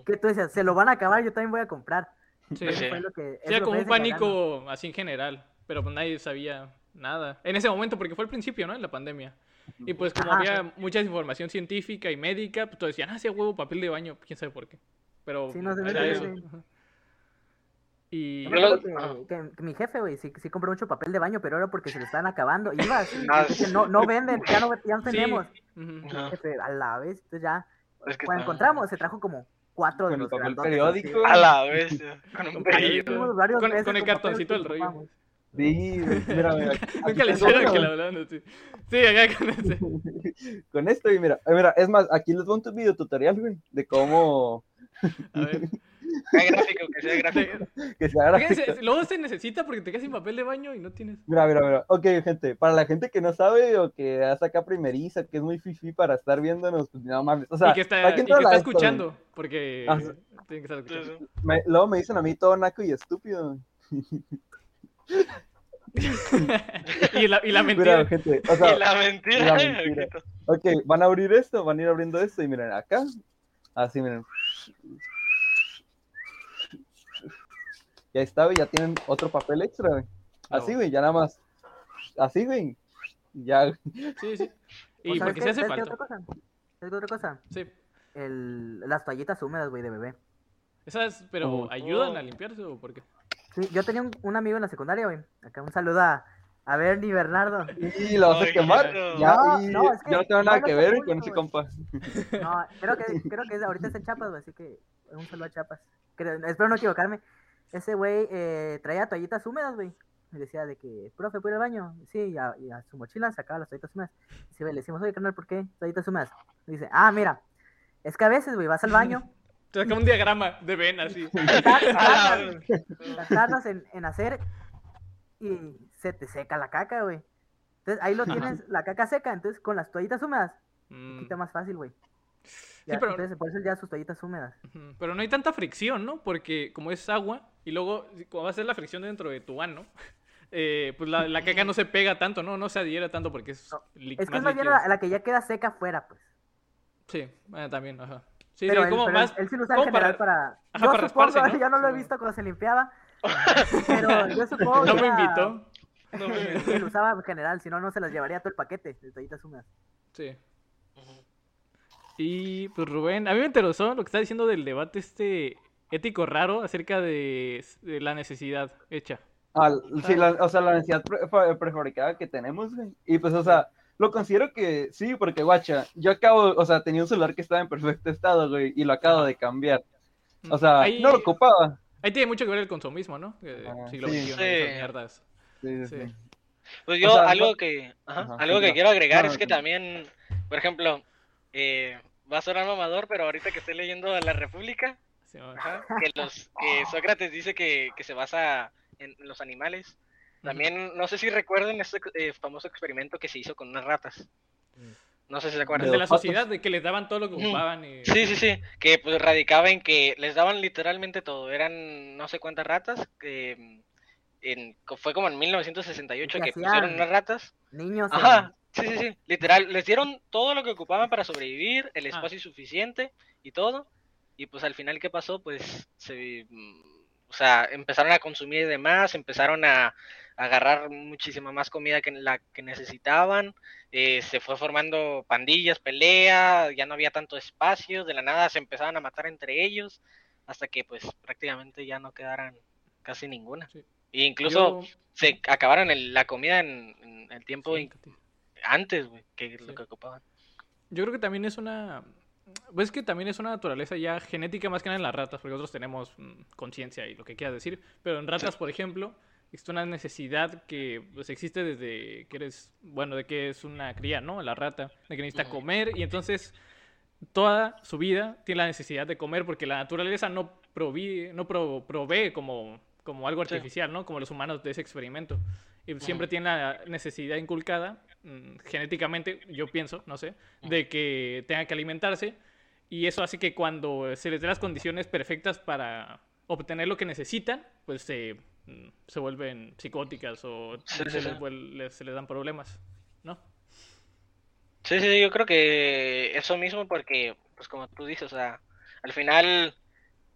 que tú decías, se lo van a acabar, yo también voy a comprar. Sí, Sí. fue lo que- eso Sí, era lo como un pánico así en general, pero pues nadie sabía nada. En ese momento, porque fue el principio, ¿no? En la pandemia. Y pues como Ajá. había mucha información científica y médica, pues todos decían, ah, sí, a huevo, papel de baño, quién sabe por qué. Pero Sí, no se era eso. Y... Lo- que, Ajá. que- que mi jefe, güey, sí, sí compró mucho papel de baño, pero era porque se le estaban acabando. [LAUGHS] Ibas y Ah, no, no venden, ya no, ya no Sí, tenemos. Jefe, a la vez, entonces ya, Es que cuando encontramos, se trajo como cuatro de Con el los papel grandotes, periódico. A la vez, con un Con Con- el cartoncito del rollo. Sí, mira, mira. [LAUGHS] Nunca le hicieron que le hablaban. Sí, acá con ese. [LAUGHS] Con esto, y mira, eh, mira, es más, aquí les voy a un video tutorial, güey, de cómo A ver. Que [LAUGHS] sea gráfico, que sea gráfico. que se haga Porque se- luego se necesita porque te quedas sin papel de baño y no tienes. Mira, mira, mira. Ok, gente, para la gente que no sabe o que hace acá primeriza, que es muy fifi para estar viéndonos, pues no mames. O sea, y que está, y que esto, escuchando. Porque Ah, que estar escuchando. Me- luego me dicen a mí todo naco y estúpido. Y, la, y la Mira, mentira. gente, o sea, y la mentira. la mentira. ok, van a abrir esto, van a ir abriendo esto y miren, acá, así miren. Ya está, güey, ya tienen otro papel extra, güey. Así, No. güey, ya nada más. Así, güey. Ya. Sí, sí. ¿O Y porque qué? se hace ¿Sabes qué falta. otra cosa? ¿Sabes qué otra cosa? Sí. El, las toallitas húmedas, güey, de bebé. Esas, pero Oh. ¿ayudan a limpiarse o por qué? Sí, yo tenía un, un amigo en la secundaria, güey. Acá un saludo a, a Bernie Bernardo. Y lo vas a quemar. no. Ya, No, y no, es que yo no tengo nada no que ver con ese compa. [LAUGHS] No, creo que, creo que ahorita está en Chiapas, güey, así que un saludo a Chiapas. Creo- espero no equivocarme. Ese güey eh, traía toallitas húmedas, güey. Me decía de que, profe, ¿puedo ir al baño? Sí, y a, y a su mochila sacaba las toallitas húmedas. Y sí, güey, le decimos, oye, carnal, ¿por qué toallitas húmedas? Y dice, ah, mira, es que a veces, güey, vas al baño, saca un diagrama de ven así. [LAUGHS] tar- tardas, en, en hacer y se te seca la caca, güey. Entonces ahí lo tienes, la caca seca, entonces con las toallitas húmedas, Mm, quita más fácil, güey. Ya, pero- Entonces por eso ya sus toallitas húmedas. Pero no hay tanta fricción, ¿no? Porque como es agua y luego como va a ser la fricción dentro de tu ano, [LAUGHS] eh, pues la, la caca no se pega tanto, ¿no? No se adhiere tanto porque es, No, Es que es más bien la, la que ya queda seca afuera, pues. Sí, eh, también, ajá. Sí, pero sí, él, como pero más... él, él sí lo usa en general para... Ajá, yo para supongo, rasparse, ¿no? [LAUGHS] ya no lo he visto cuando se limpiaba. [LAUGHS] pero yo supongo No que me invitó. No me- [LAUGHS] lo usaba en general, si no, no se las llevaría todo el paquete de toallitas húmedas. Sí. Y pues Rubén, a mí me interesó lo que está diciendo del debate este ético raro acerca de, de la necesidad hecha. Ah, sí, la- o sea, la necesidad pre- fa- prefabricada que tenemos, güey. Y pues, o sea, lo considero que sí, porque, guacha, yo acabo, o sea, tenía un celular que estaba en perfecto estado, güey, y lo acabo de cambiar. O sea, ahí, no lo ocupaba. ahí tiene mucho que ver el consumismo, ¿no? Que Ah, siglo sí. XXI, Sí. mierdas. Sí, sí. Pues O yo sea, algo no- que ajá, Ajá, algo sí, que quiero agregar No, es que no. también, por ejemplo, eh, va a sonar mamador, pero ahorita que estoy leyendo La República, Sí, ¿no? ajá, que los que Sócrates dice que, que se basa en los animales. También no sé si recuerden este eh, famoso experimento que se hizo con unas ratas. No sé si se acuerdan. de la sociedad, de que les daban todo lo que ocupaban. Y... Sí, sí, sí, que pues radicaba en que les daban literalmente todo, eran no sé cuántas ratas, que mm, en, fue como en 1968 ¿Y que qué pusieron unas ratas. Niños. Ajá, sí, sí, sí, literal, les dieron todo lo que ocupaban para sobrevivir, el Ah. espacio suficiente y todo, y pues al final, ¿qué pasó? Pues se, mm, o sea, empezaron a consumir de más, empezaron a agarrar muchísima más comida que la que necesitaban, eh, se fue formando pandillas, pelea, ya no había tanto espacio, de la nada se empezaban a matar entre ellos, hasta que pues prácticamente ya no quedaran casi ninguna. Sí. E incluso Yo- se acabaron el- la comida en, en el tiempo Sí, in- Katy. antes, que Sí. lo que ocupaban. Yo creo que también es una. Pues que también es una naturaleza ya genética más que nada en las ratas, porque nosotros tenemos mm, conciencia y lo que quieras decir. Pero en ratas, por ejemplo, existe una necesidad que pues, existe desde que eres. Bueno, de que es una cría, ¿no? La rata, de que necesita comer y entonces toda su vida tiene la necesidad de comer porque la naturaleza no, proví, no pro- provee como, como algo artificial, ¿no? Como los humanos de ese experimento. Y siempre tiene la necesidad inculcada, mm, genéticamente, yo pienso, no sé, de que tenga que alimentarse. Y eso hace que cuando se les dé las condiciones perfectas para obtener lo que necesitan, pues se, mm, se vuelven psicóticas o Sí, se, sí, les les- se les dan problemas, ¿no? Sí, sí, yo creo que eso mismo porque, pues como tú dices, o sea, al final,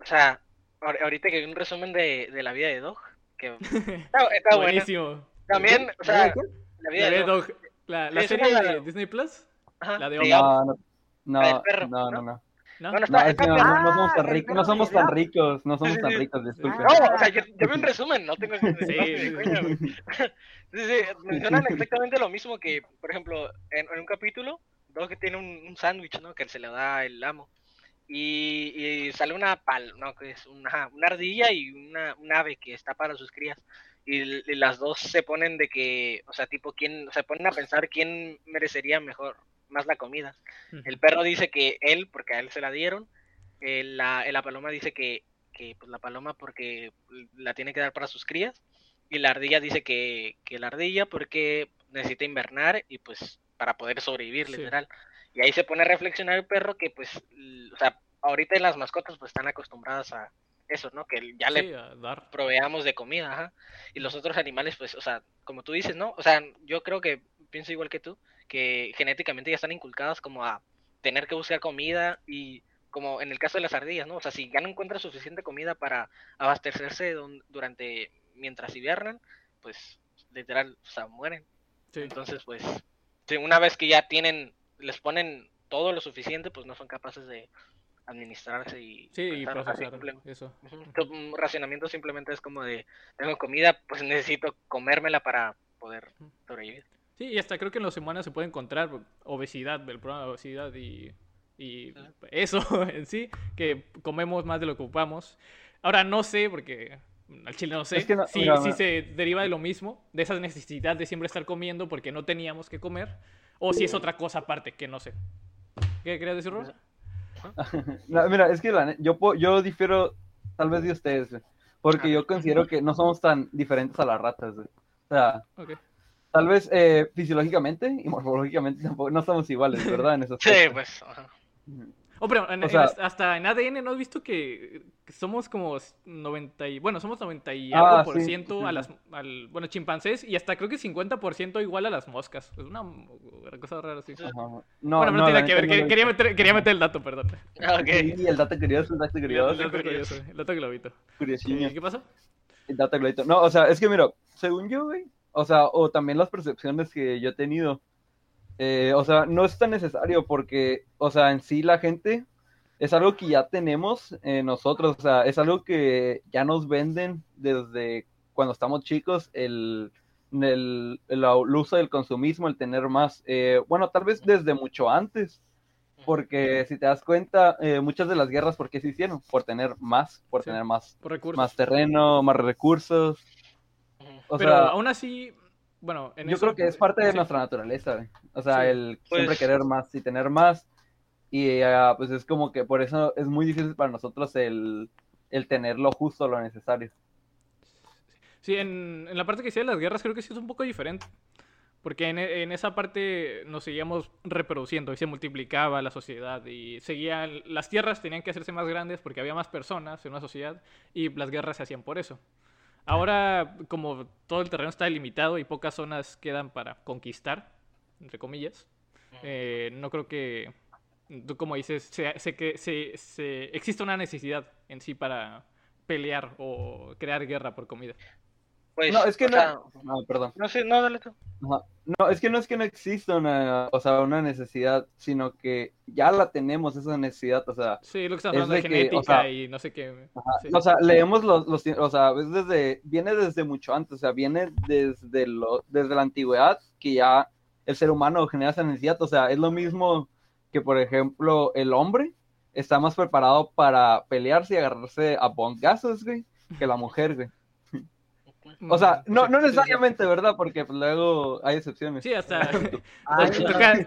o sea, ahor- ahorita que vi un resumen de, de la vida de Dog, que [LAUGHS] está, está bueno. Buenísimo. También, o sea, la La, vida de Dog. Dog- la, la serie de Disney Plus. Ajá, la de llama- No, no, no, no, ¿no? No, no. ¿no? Bueno, No, está, es que está no, perro. no somos Ah, tan ricos, no somos tan ricos, no somos tan ricos, disculpen. No, o sea, yo, yo vi un resumen, no tengo [LAUGHS] Sí, sí, mencionan exactamente lo mismo que, por ejemplo, en, en un capítulo, Dog que tiene un, un sándwich, ¿no? Que se le da el amo. Y, y sale una pal, no, que es una, una ardilla y una, un ave que está para sus crías. Y, y las dos se ponen de que, o sea, tipo, quién, se ponen a pensar quién merecería mejor, más la comida. El perro dice que él, porque a él se la dieron. eh, la, eh, la paloma dice que, que pues, la paloma porque la tiene que dar para sus crías. Y la ardilla dice que, que la ardilla porque necesita invernar y pues para poder sobrevivir, Sí. literal. Y ahí se pone a reflexionar el perro que pues, o sea, ahorita las mascotas pues están acostumbradas a eso, ¿no? Que ya le Sí, dar. proveamos de comida, ajá. Y los otros animales, pues, o sea, como tú dices, ¿no? O sea, yo creo que pienso igual que tú, que genéticamente ya están inculcadas como a tener que buscar comida y como en el caso de las ardillas, ¿no? O sea, si ya no encuentran suficiente comida para abastecerse don- durante, mientras hibernan, pues, literal, o sea, mueren. Sí. Entonces, pues, una vez que ya tienen, les ponen todo lo suficiente, pues no son capaces de administrarse y Sí, sea, procesar simple- eso. Ujú. Tu, racionamiento simplemente es como de, tengo comida, pues necesito comérmela para poder sobrevivir. Sí, y hasta creo que en los humanos se puede encontrar obesidad, el problema de obesidad y, y Ajá. eso [LAUGHS] en sí, que comemos más de lo que ocupamos. Ahora no sé, porque al chile no sé, Es que no- si, mira, si mira. se deriva de lo mismo, de esa necesidad de siempre estar comiendo porque no teníamos que comer, o si es otra cosa aparte, que no sé. ¿Qué querías decir, Rosa? [LAUGHS] No, mira, es que la yo, yo difiero tal vez de ustedes, porque yo considero que no somos tan diferentes a las ratas. O sea, Ok. Tal vez eh, fisiológicamente y morfológicamente tampoco, no somos iguales, ¿verdad? En esos [LAUGHS] Sí, pues. ajá. Oh, O en- sea- hasta en ADN no has visto que somos como 90 y, bueno, somos 90 y Ah, algo por sí, ciento sí, a las, al, bueno, chimpancés y hasta creo que 50% igual a las moscas. Es una cosa rara así. Ajá. No, bueno, no, no, tiene que ver, no quería, meter, quería meter el dato, perdón. Ah, ok. Sí, el dato curioso, el dato El curioso, dato curioso. el dato globito. curiosinho. ¿Y qué pasó? El dato globito. No, o sea, es que mira, según yo, güey, o sea, o también las percepciones que yo he tenido, eh, o sea, no es tan necesario porque, o sea, en sí la gente es algo que ya tenemos eh, nosotros, o sea, es algo que ya nos venden desde cuando estamos chicos, el, el, el, el uso del consumismo, el tener más, eh, bueno, tal vez desde mucho antes, porque si te das cuenta, eh, muchas de las guerras, ¿por qué se hicieron? Por tener más, por Sí. tener más, Por recursos. más terreno, más recursos. O pero sea, aún así, bueno, en yo eso- creo que es parte de sí. nuestra naturaleza. O sea, Sí. el Pues- siempre querer más y tener más. Y ah, pues es como que por eso es muy difícil para nosotros el, el tener lo justo, lo necesario. Sí, en, en la parte que decía de las guerras creo que sí es un poco diferente. Porque en, en esa parte nos seguíamos reproduciendo y se multiplicaba la sociedad y seguían, las tierras tenían que hacerse más grandes porque había más personas en una sociedad y las guerras se hacían por eso. Ahora, como todo el terreno está delimitado y pocas zonas quedan para conquistar, entre comillas, eh, no creo que, tú como dices, se, se, que se, se, existe una necesidad en sí para pelear o crear guerra por comida. Pues, No, es que no. sea, No, perdón. no sé, no, dale tú. Ajá. No, es que no es que no exista una, o sea, una necesidad, sino que ya la tenemos esa necesidad, o sea, Sí, lo que estamos Es hablando de, de que, genética o sea, y no sé qué. Sí. O sea, leemos los, los, o sea, es desde, viene desde mucho antes, o sea, viene desde, lo, desde la antigüedad que ya el ser humano genera esa necesidad, o sea, es lo mismo que, por ejemplo, el hombre está más preparado para pelearse y agarrarse a bongazos, güey, que la mujer, güey. O sea, no, no necesariamente, ¿verdad? Porque pues, luego hay excepciones. Sí, hasta. [LAUGHS] Ay,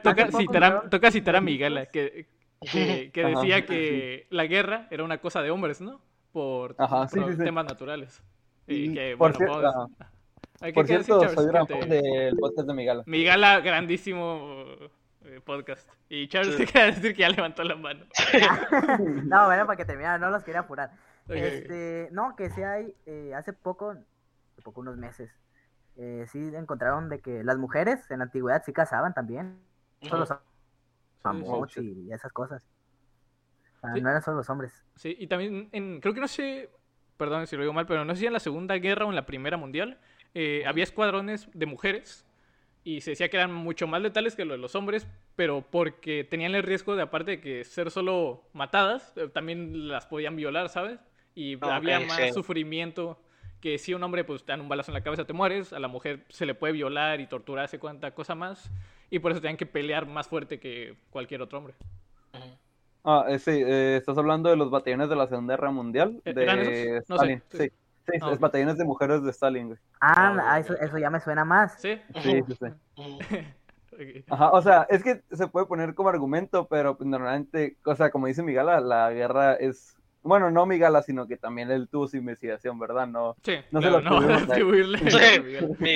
toca, citar a, toca citar a los Miguel, mitos. [LAUGHS] que, que, Ajá, decía sí, que la guerra era una cosa de hombres, ¿no? Por, Ajá, sí, por sí, sí. temas naturales. Y que, por bueno, cierto, vamos- ajá. [LAUGHS] Hay que Por cierto, Charles, soy gran te- fan del podcast de Migala. Migala, grandísimo eh, podcast. Y Charles Sí. te quería decir que ya levantó la mano. no, bueno, para que terminara, no los quería apurar. Este, no, que sí hay, eh, hace poco, hace poco, unos meses, eh, sí encontraron de que las mujeres en la antigüedad sí cazaban también. Solo los mamuts sí. y esas cosas. O sea, Sí. No eran solo los hombres. Sí, y también en, creo que no sé perdón si lo digo mal, pero no sé si en la Segunda Guerra o en la Primera Mundial, eh, había escuadrones de mujeres y se decía que eran mucho más letales que los de los hombres, pero porque tenían el riesgo de, aparte de que ser solo matadas, eh, también las podían violar, ¿sabes? Y había más sí. sufrimiento que si un hombre pues te dan un balazo en la cabeza te mueres, a la mujer se le puede violar y torturar, hace cuánta cosa más, y por eso tenían que pelear más fuerte que cualquier otro hombre. Ah, eh, sí, eh, estás hablando de los batallones de la Segunda Guerra Mundial ¿E- de eran esos? No sé, Stalin. sí. Sí, sí, Ah, batallones de mujeres de Stalin, güey. Ah, Ah, ah, eso, eso ya me suena más. ¿Sí? Sí, sí, sí. [LAUGHS] Ajá, o sea, es que se puede poner como argumento, pero pues, normalmente, o sea, como dice Migala, la guerra es, bueno, no Migala, sino que también él tuvo su investigación, ¿verdad? No, Sí, No se lo no él. [LAUGHS] atribuirle. Sí. [LAUGHS] Mi- mi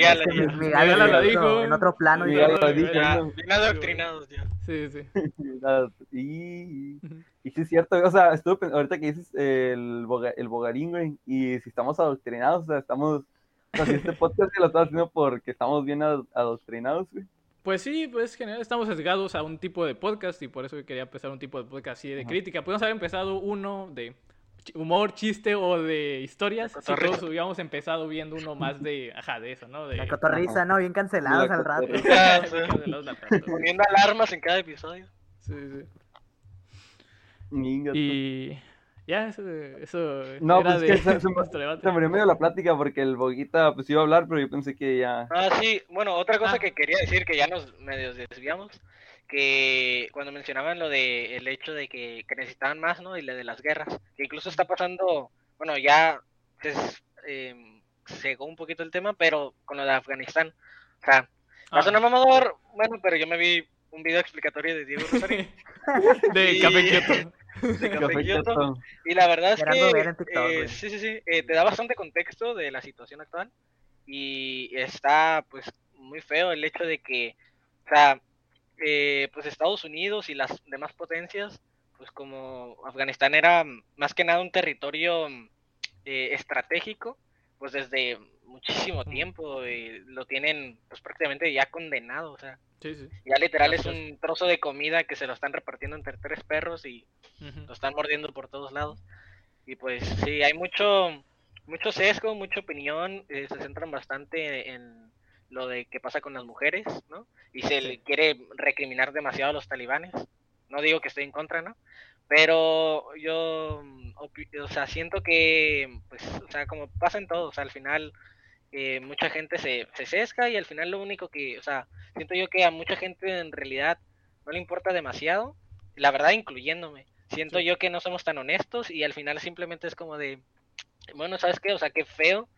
gallo lo en dijo. otro- En otro plano. Yo- lo dijo. No. bien adoctrinados ya. Sí, sí. [LAUGHS] y, y sí es cierto, o sea, estuve ahorita que dices el, boga- el bogarín, güey, y si estamos adoctrinados, o sea, estamos, o sea, si este podcast lo estamos haciendo porque estamos bien ad- adoctrinados, güey. Pues sí, pues en general estamos sesgados a un tipo de podcast y por eso quería empezar un tipo de podcast así de Ajá. crítica. Podemos haber empezado uno de humor, chiste o de historias. Si todos hubiéramos empezado viendo uno más de, ajá, de eso, ¿no? De... La cotorriza, ¿no? Bien cancelados La al rato. [LAUGHS] Cancelados al rato. Poniendo alarmas en cada episodio. Sí, sí. Inga, Y ya, eso, eso No, era pues de es que se- se [LAUGHS] me- dio medio la plática porque el Boguita pues iba a hablar, pero yo pensé que ya... Ah, sí, bueno, otra cosa Ah. que quería decir, que ya nos medio desviamos, que cuando mencionaban lo de el hecho de que, que necesitaban más, ¿no? Y lo de las guerras, que incluso está pasando, bueno, ya se eh, cegó un poquito el tema, pero con lo de Afganistán. O sea, va a Ah. sonar mamador, bueno, pero yo me vi un video explicatorio de Diego Rosario [LAUGHS] de Y- Café Kioto. [LAUGHS] [LAUGHS] de Café Café Kioto, Kioto. y la verdad es que TikTok, eh, sí, sí, sí, eh, te da bastante contexto de la situación actual. Y está pues muy feo el hecho de que, o sea, eh, pues Estados Unidos y las demás potencias, pues como Afganistán era más que nada un territorio eh, estratégico, pues desde muchísimo tiempo eh, lo tienen pues prácticamente ya condenado, o sea, Sí, sí. ya literal es un trozo de comida que se lo están repartiendo entre tres perros y lo están mordiendo por todos lados. Y pues sí, hay mucho, mucho sesgo, mucha opinión, eh, se centran bastante en lo de qué pasa con las mujeres, ¿no? Y se le quiere recriminar demasiado a los talibanes. No digo que estoy en contra, ¿no? Pero yo, mm, o sea, siento que, pues, o sea, como pasa en todo, o sea, al final eh, mucha gente se, se sesga y al final lo único que, o sea, siento yo que a mucha gente en realidad no le importa demasiado, la verdad incluyéndome. Siento Sí. yo que no somos tan honestos y al final simplemente es como de, bueno, ¿sabes qué? O sea, qué feo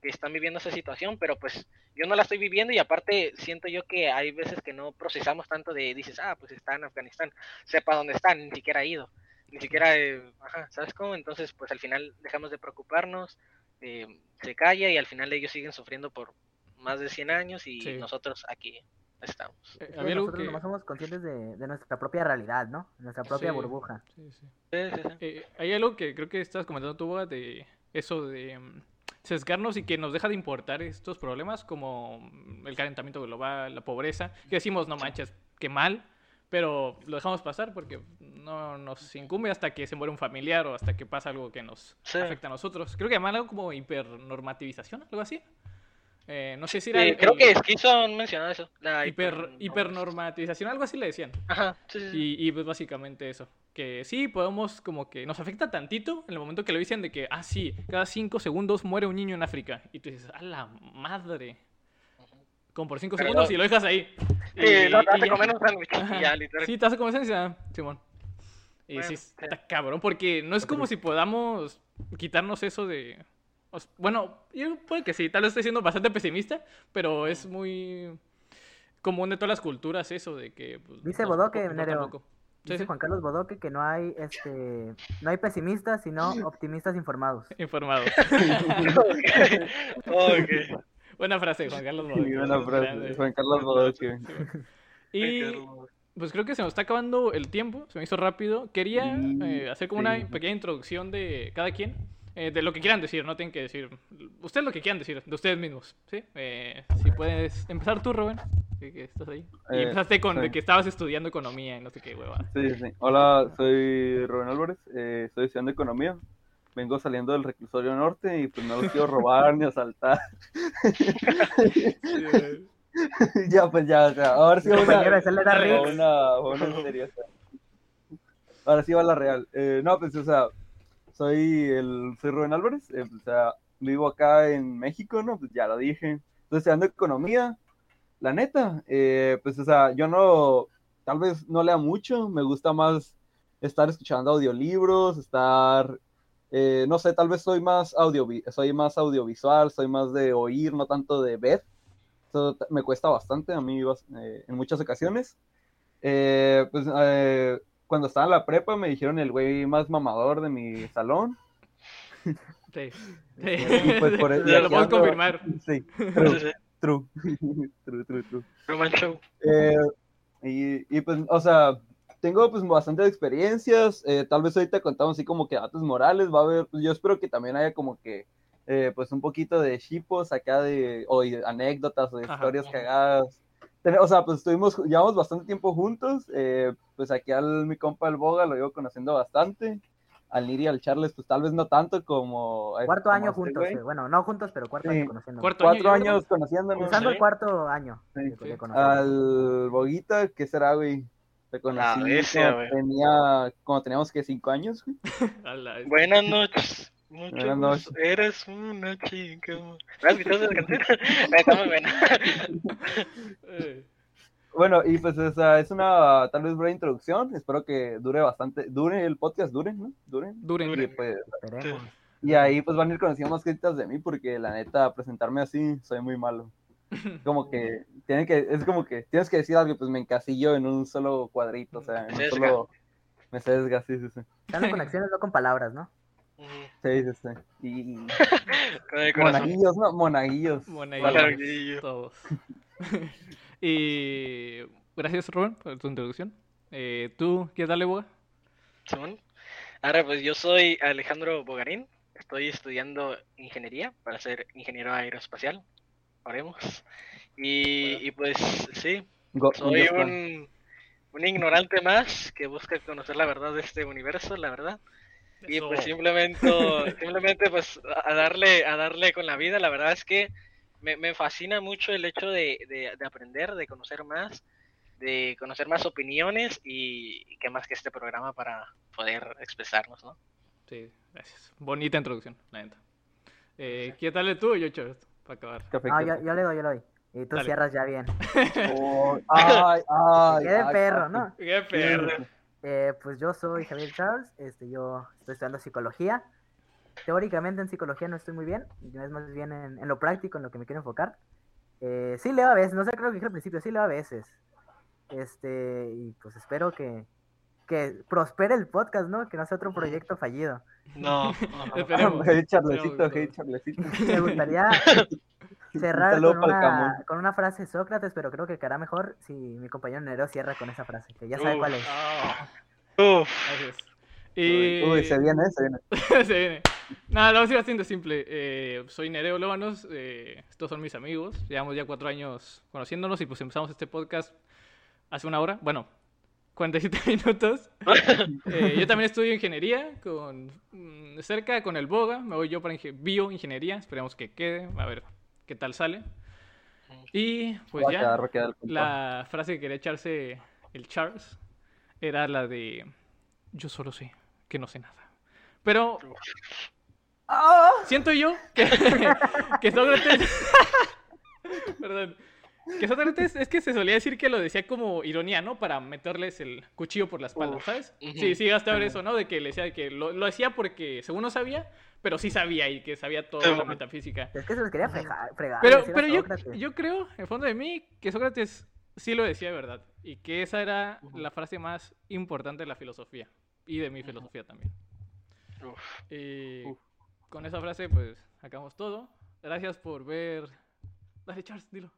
que están viviendo esa situación, pero pues yo no la estoy viviendo y aparte siento yo que hay veces que no procesamos tanto de, dices, ah, pues está en Afganistán, sepa dónde está, ni siquiera ha ido, ni siquiera, eh, ajá, ¿sabes cómo? Entonces, pues al final dejamos de preocuparnos, eh, se calla y al final ellos siguen sufriendo por más de 100 años y Sí. nosotros aquí estamos. Eh, Sí, nosotros que... nomás somos conscientes de, de nuestra propia realidad, ¿no? Nuestra propia Sí. burbuja. Sí, sí. Sí, sí, sí. Eh, hay algo que creo que estás comentando tú, Boga, de eso de mm, sesgarnos y que nos deja de importar estos problemas como mm, el calentamiento global, la pobreza, que decimos, no manches, qué mal, pero lo dejamos pasar porque no nos incumbe hasta que se muere un familiar o hasta que pasa algo que nos Sí. afecta a nosotros. Creo que llaman algo como hipernormativización, algo así. Eh, no sé si era... Eh, el- creo el que Esquizo han mencionado eso. La hiper, hiper- hipernormativización, algo así le decían. Ajá, sí, sí. Y, y pues básicamente eso. Que sí, podemos como que nos afecta tantito en el momento que lo dicen de que, ah, sí, cada cinco segundos muere un niño en África. Y tú dices, a la madre. Como por cinco Pero segundos no- y lo dejas ahí. Sí, Y- no, te ya. comer un sándwich. Sí, te hace esencia, Simón. Y Bueno, sí, sí. está cabrón, porque no es como si podamos quitarnos eso de... Bueno, yo puede que sí, tal vez estoy siendo bastante pesimista, pero es muy común de todas las culturas eso de que... Pues, Dice Bodoque, Nereo. Sí, Dice sí, Juan Carlos Bodoque que no hay este no hay pesimistas, sino [LAUGHS] optimistas informados. informado. [LAUGHS] Ok. Buena frase, Juan Carlos Sí, Bodoque. buena frase. Juan Carlos Bodoque. Y pues creo que se nos está acabando el tiempo, se me hizo rápido. Quería eh, hacer como sí. una pequeña introducción de cada quien, eh, de lo que quieran decir, no tienen que decir. Ustedes lo que quieran decir, de ustedes mismos, ¿sí? Eh, si puedes empezar tú, Rubén, que, que estás ahí. Y Eh, empezaste con sí. de que estabas estudiando economía y no sé qué hueva. Sí, sí. Hola, soy Rubén Álvarez, eh, estoy estudiando economía. vengo saliendo del reclusorio norte y pues no los quiero robar ni asaltar. [LAUGHS] [LAUGHS] ya, pues ya, o sea, ahora sí una, una, una sea. Ahora sí va la real. Eh, no, pues, o sea, soy el, soy Rubén Álvarez, o sea, vivo acá en México, ¿no? Pues ya lo dije. Estoy estudiando economía. La neta, eh, pues, o sea, yo no, tal vez no lea mucho, me gusta más estar escuchando audiolibros, estar, eh, no sé, tal vez soy más audio, soy más audiovisual, soy más de oír, no tanto de ver. Eso me cuesta bastante a mí eh, en muchas ocasiones. Eh, pues cuando estaba en la prepa me dijeron el güey más mamador de mi salón. Sí. [LAUGHS] Y pues por [LAUGHS] Sí, eso- lo puedo confirmar. Sí, Sí, true, sí. [LAUGHS] true, true, true, true. Eh, y, y, pues, o sea, tengo pues bastantes experiencias, eh, tal vez ahorita contamos así como que datos morales, va a haber, pues, yo espero que también haya como que, eh, pues un poquito de shipos acá de, o anécdotas o de Ajá. historias cagadas. O sea, pues estuvimos, llevamos bastante tiempo juntos, eh, pues aquí al mi compa el Boga lo llevo conociendo bastante, al Niri y al Charles pues tal vez no tanto como... Cuarto como año este juntos, güey. eh, bueno, no juntos, pero cuarto Sí. año conociendo. Cuarto Cuatro año, años conociéndonos. Usando Sí. el cuarto año Sí, de- sí. de conocernos. Al Boguita, ¿qué será, güey? Te conocí bestia, cuando, güey. tenía, cuando teníamos que cinco años, güey. [LAUGHS] Buenas noches. Mucho Buenas gusto. Eres una chica. ¿No has escuchado esa canción? [LAUGHS] [LAUGHS] Está muy buena. Eh, Bueno, y pues esa es una tal vez breve introducción. Espero que dure bastante, dure el podcast, dure, ¿no? Dure. Duren. Y, pues, y ahí pues van a ir conociendo más cositas de mí, porque la neta, presentarme así, soy muy malo. [LAUGHS] Como que, tiene que, es como que tienes que decir algo, pues me encasillo en un solo cuadrito, o sea, en un solo. Me sesga, sí, sí, sí. Están con acciones, no con palabras, ¿no? Sí, sí, sí. Y [LAUGHS] monaguillos, ¿no? Monaguillos. Monaguillos, Monaguillo. todos. [LAUGHS] y gracias, Rubén, por tu introducción. Eh, ¿Tú qué tal, Boga? Simón. Ahora, pues yo soy Alejandro Bogarín. Estoy estudiando ingeniería para ser ingeniero aeroespacial. Oremos. Y, y pues sí, Go- soy un, un ignorante más que busca conocer la verdad de este universo, la verdad. Y pues simplemente, simplemente pues a darle, a darle con la vida, la verdad es que me, me fascina mucho el hecho de, de- de aprender, de conocer más, de conocer más opiniones y, y qué más que este programa para poder expresarnos, ¿no? Sí, gracias. Bonita introducción, la neta. Eh, ¿Qué tal de tú, Yocho? Para acabar. Café. yo, yo le doy, yo le doy. Y tú Dale. cierras ya bien. Oh, [LAUGHS] ay, ay, Qué de perro. ¿no? Qué perro. Eh, pues yo soy Javier Charles, este, yo estoy estudiando psicología. Teóricamente en psicología no estoy muy bien, yo es más bien en, en lo práctico, en lo que me quiero enfocar. Eh, sí leo a veces, no sé, creo que dije al principio, sí leo a veces. Este, y pues espero que, que prospere el podcast, ¿no? Que no sea otro proyecto fallido. No, [LAUGHS] Esperemos. Hey, Charlecito, hey. Charlecito. Me gustaría [LAUGHS] [LAUGHS] cerrar con una, con una frase de Sócrates, pero creo que quedará mejor si mi compañero Nereo cierra con esa frase, que ya sabe Uf. cuál es. Uf. Y... Uy, se viene, se viene. [LAUGHS] Se viene. Nada, lo voy a decir bastante simple. Eh, soy Nereo Lóbanos, eh, estos son mis amigos. Llevamos ya cuatro años conociéndonos y pues empezamos este podcast hace una hora. Bueno, 47 [LAUGHS] minutos. Eh, yo también estudio ingeniería con mm, cerca con el Boga. Me voy yo para inge- bioingeniería. Esperemos que quede. A ver qué tal sale. Y pues Va ya. quedar. La frase que quería echarse el Charles era la de yo solo sé que no sé nada. Pero siento yo que, [LAUGHS] que Sócrates [LAUGHS] perdón que Sócrates es que se solía decir que lo decía como ironía, ¿no? Para meterles el cuchillo por la espalda, Uf, ¿sabes? Sí, sí, hasta ver eso, ¿no? De que le decía que lo, lo hacía porque según no sabía, pero sí sabía y que sabía toda la metafísica. Es que se los quería fregar, fregar Pero, pero yo, yo creo, en el fondo de mí, que Sócrates sí lo decía de verdad. Y que esa era la frase más importante de la filosofía. Y de mi filosofía también. uf. Y Uf. con esa frase, pues, acabamos todo. Gracias por ver. Dale, Charles, dilo.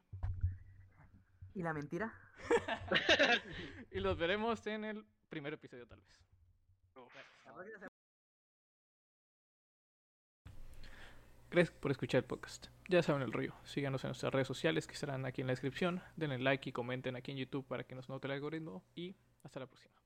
¿Y la mentira? [LAUGHS] Y los veremos en el primer episodio, tal vez. Gracias por escuchar el podcast. Ya saben el rollo. Síganos en nuestras redes sociales que estarán aquí en la descripción. Denle like y comenten aquí en YouTube para que nos note el algoritmo. Y hasta la próxima.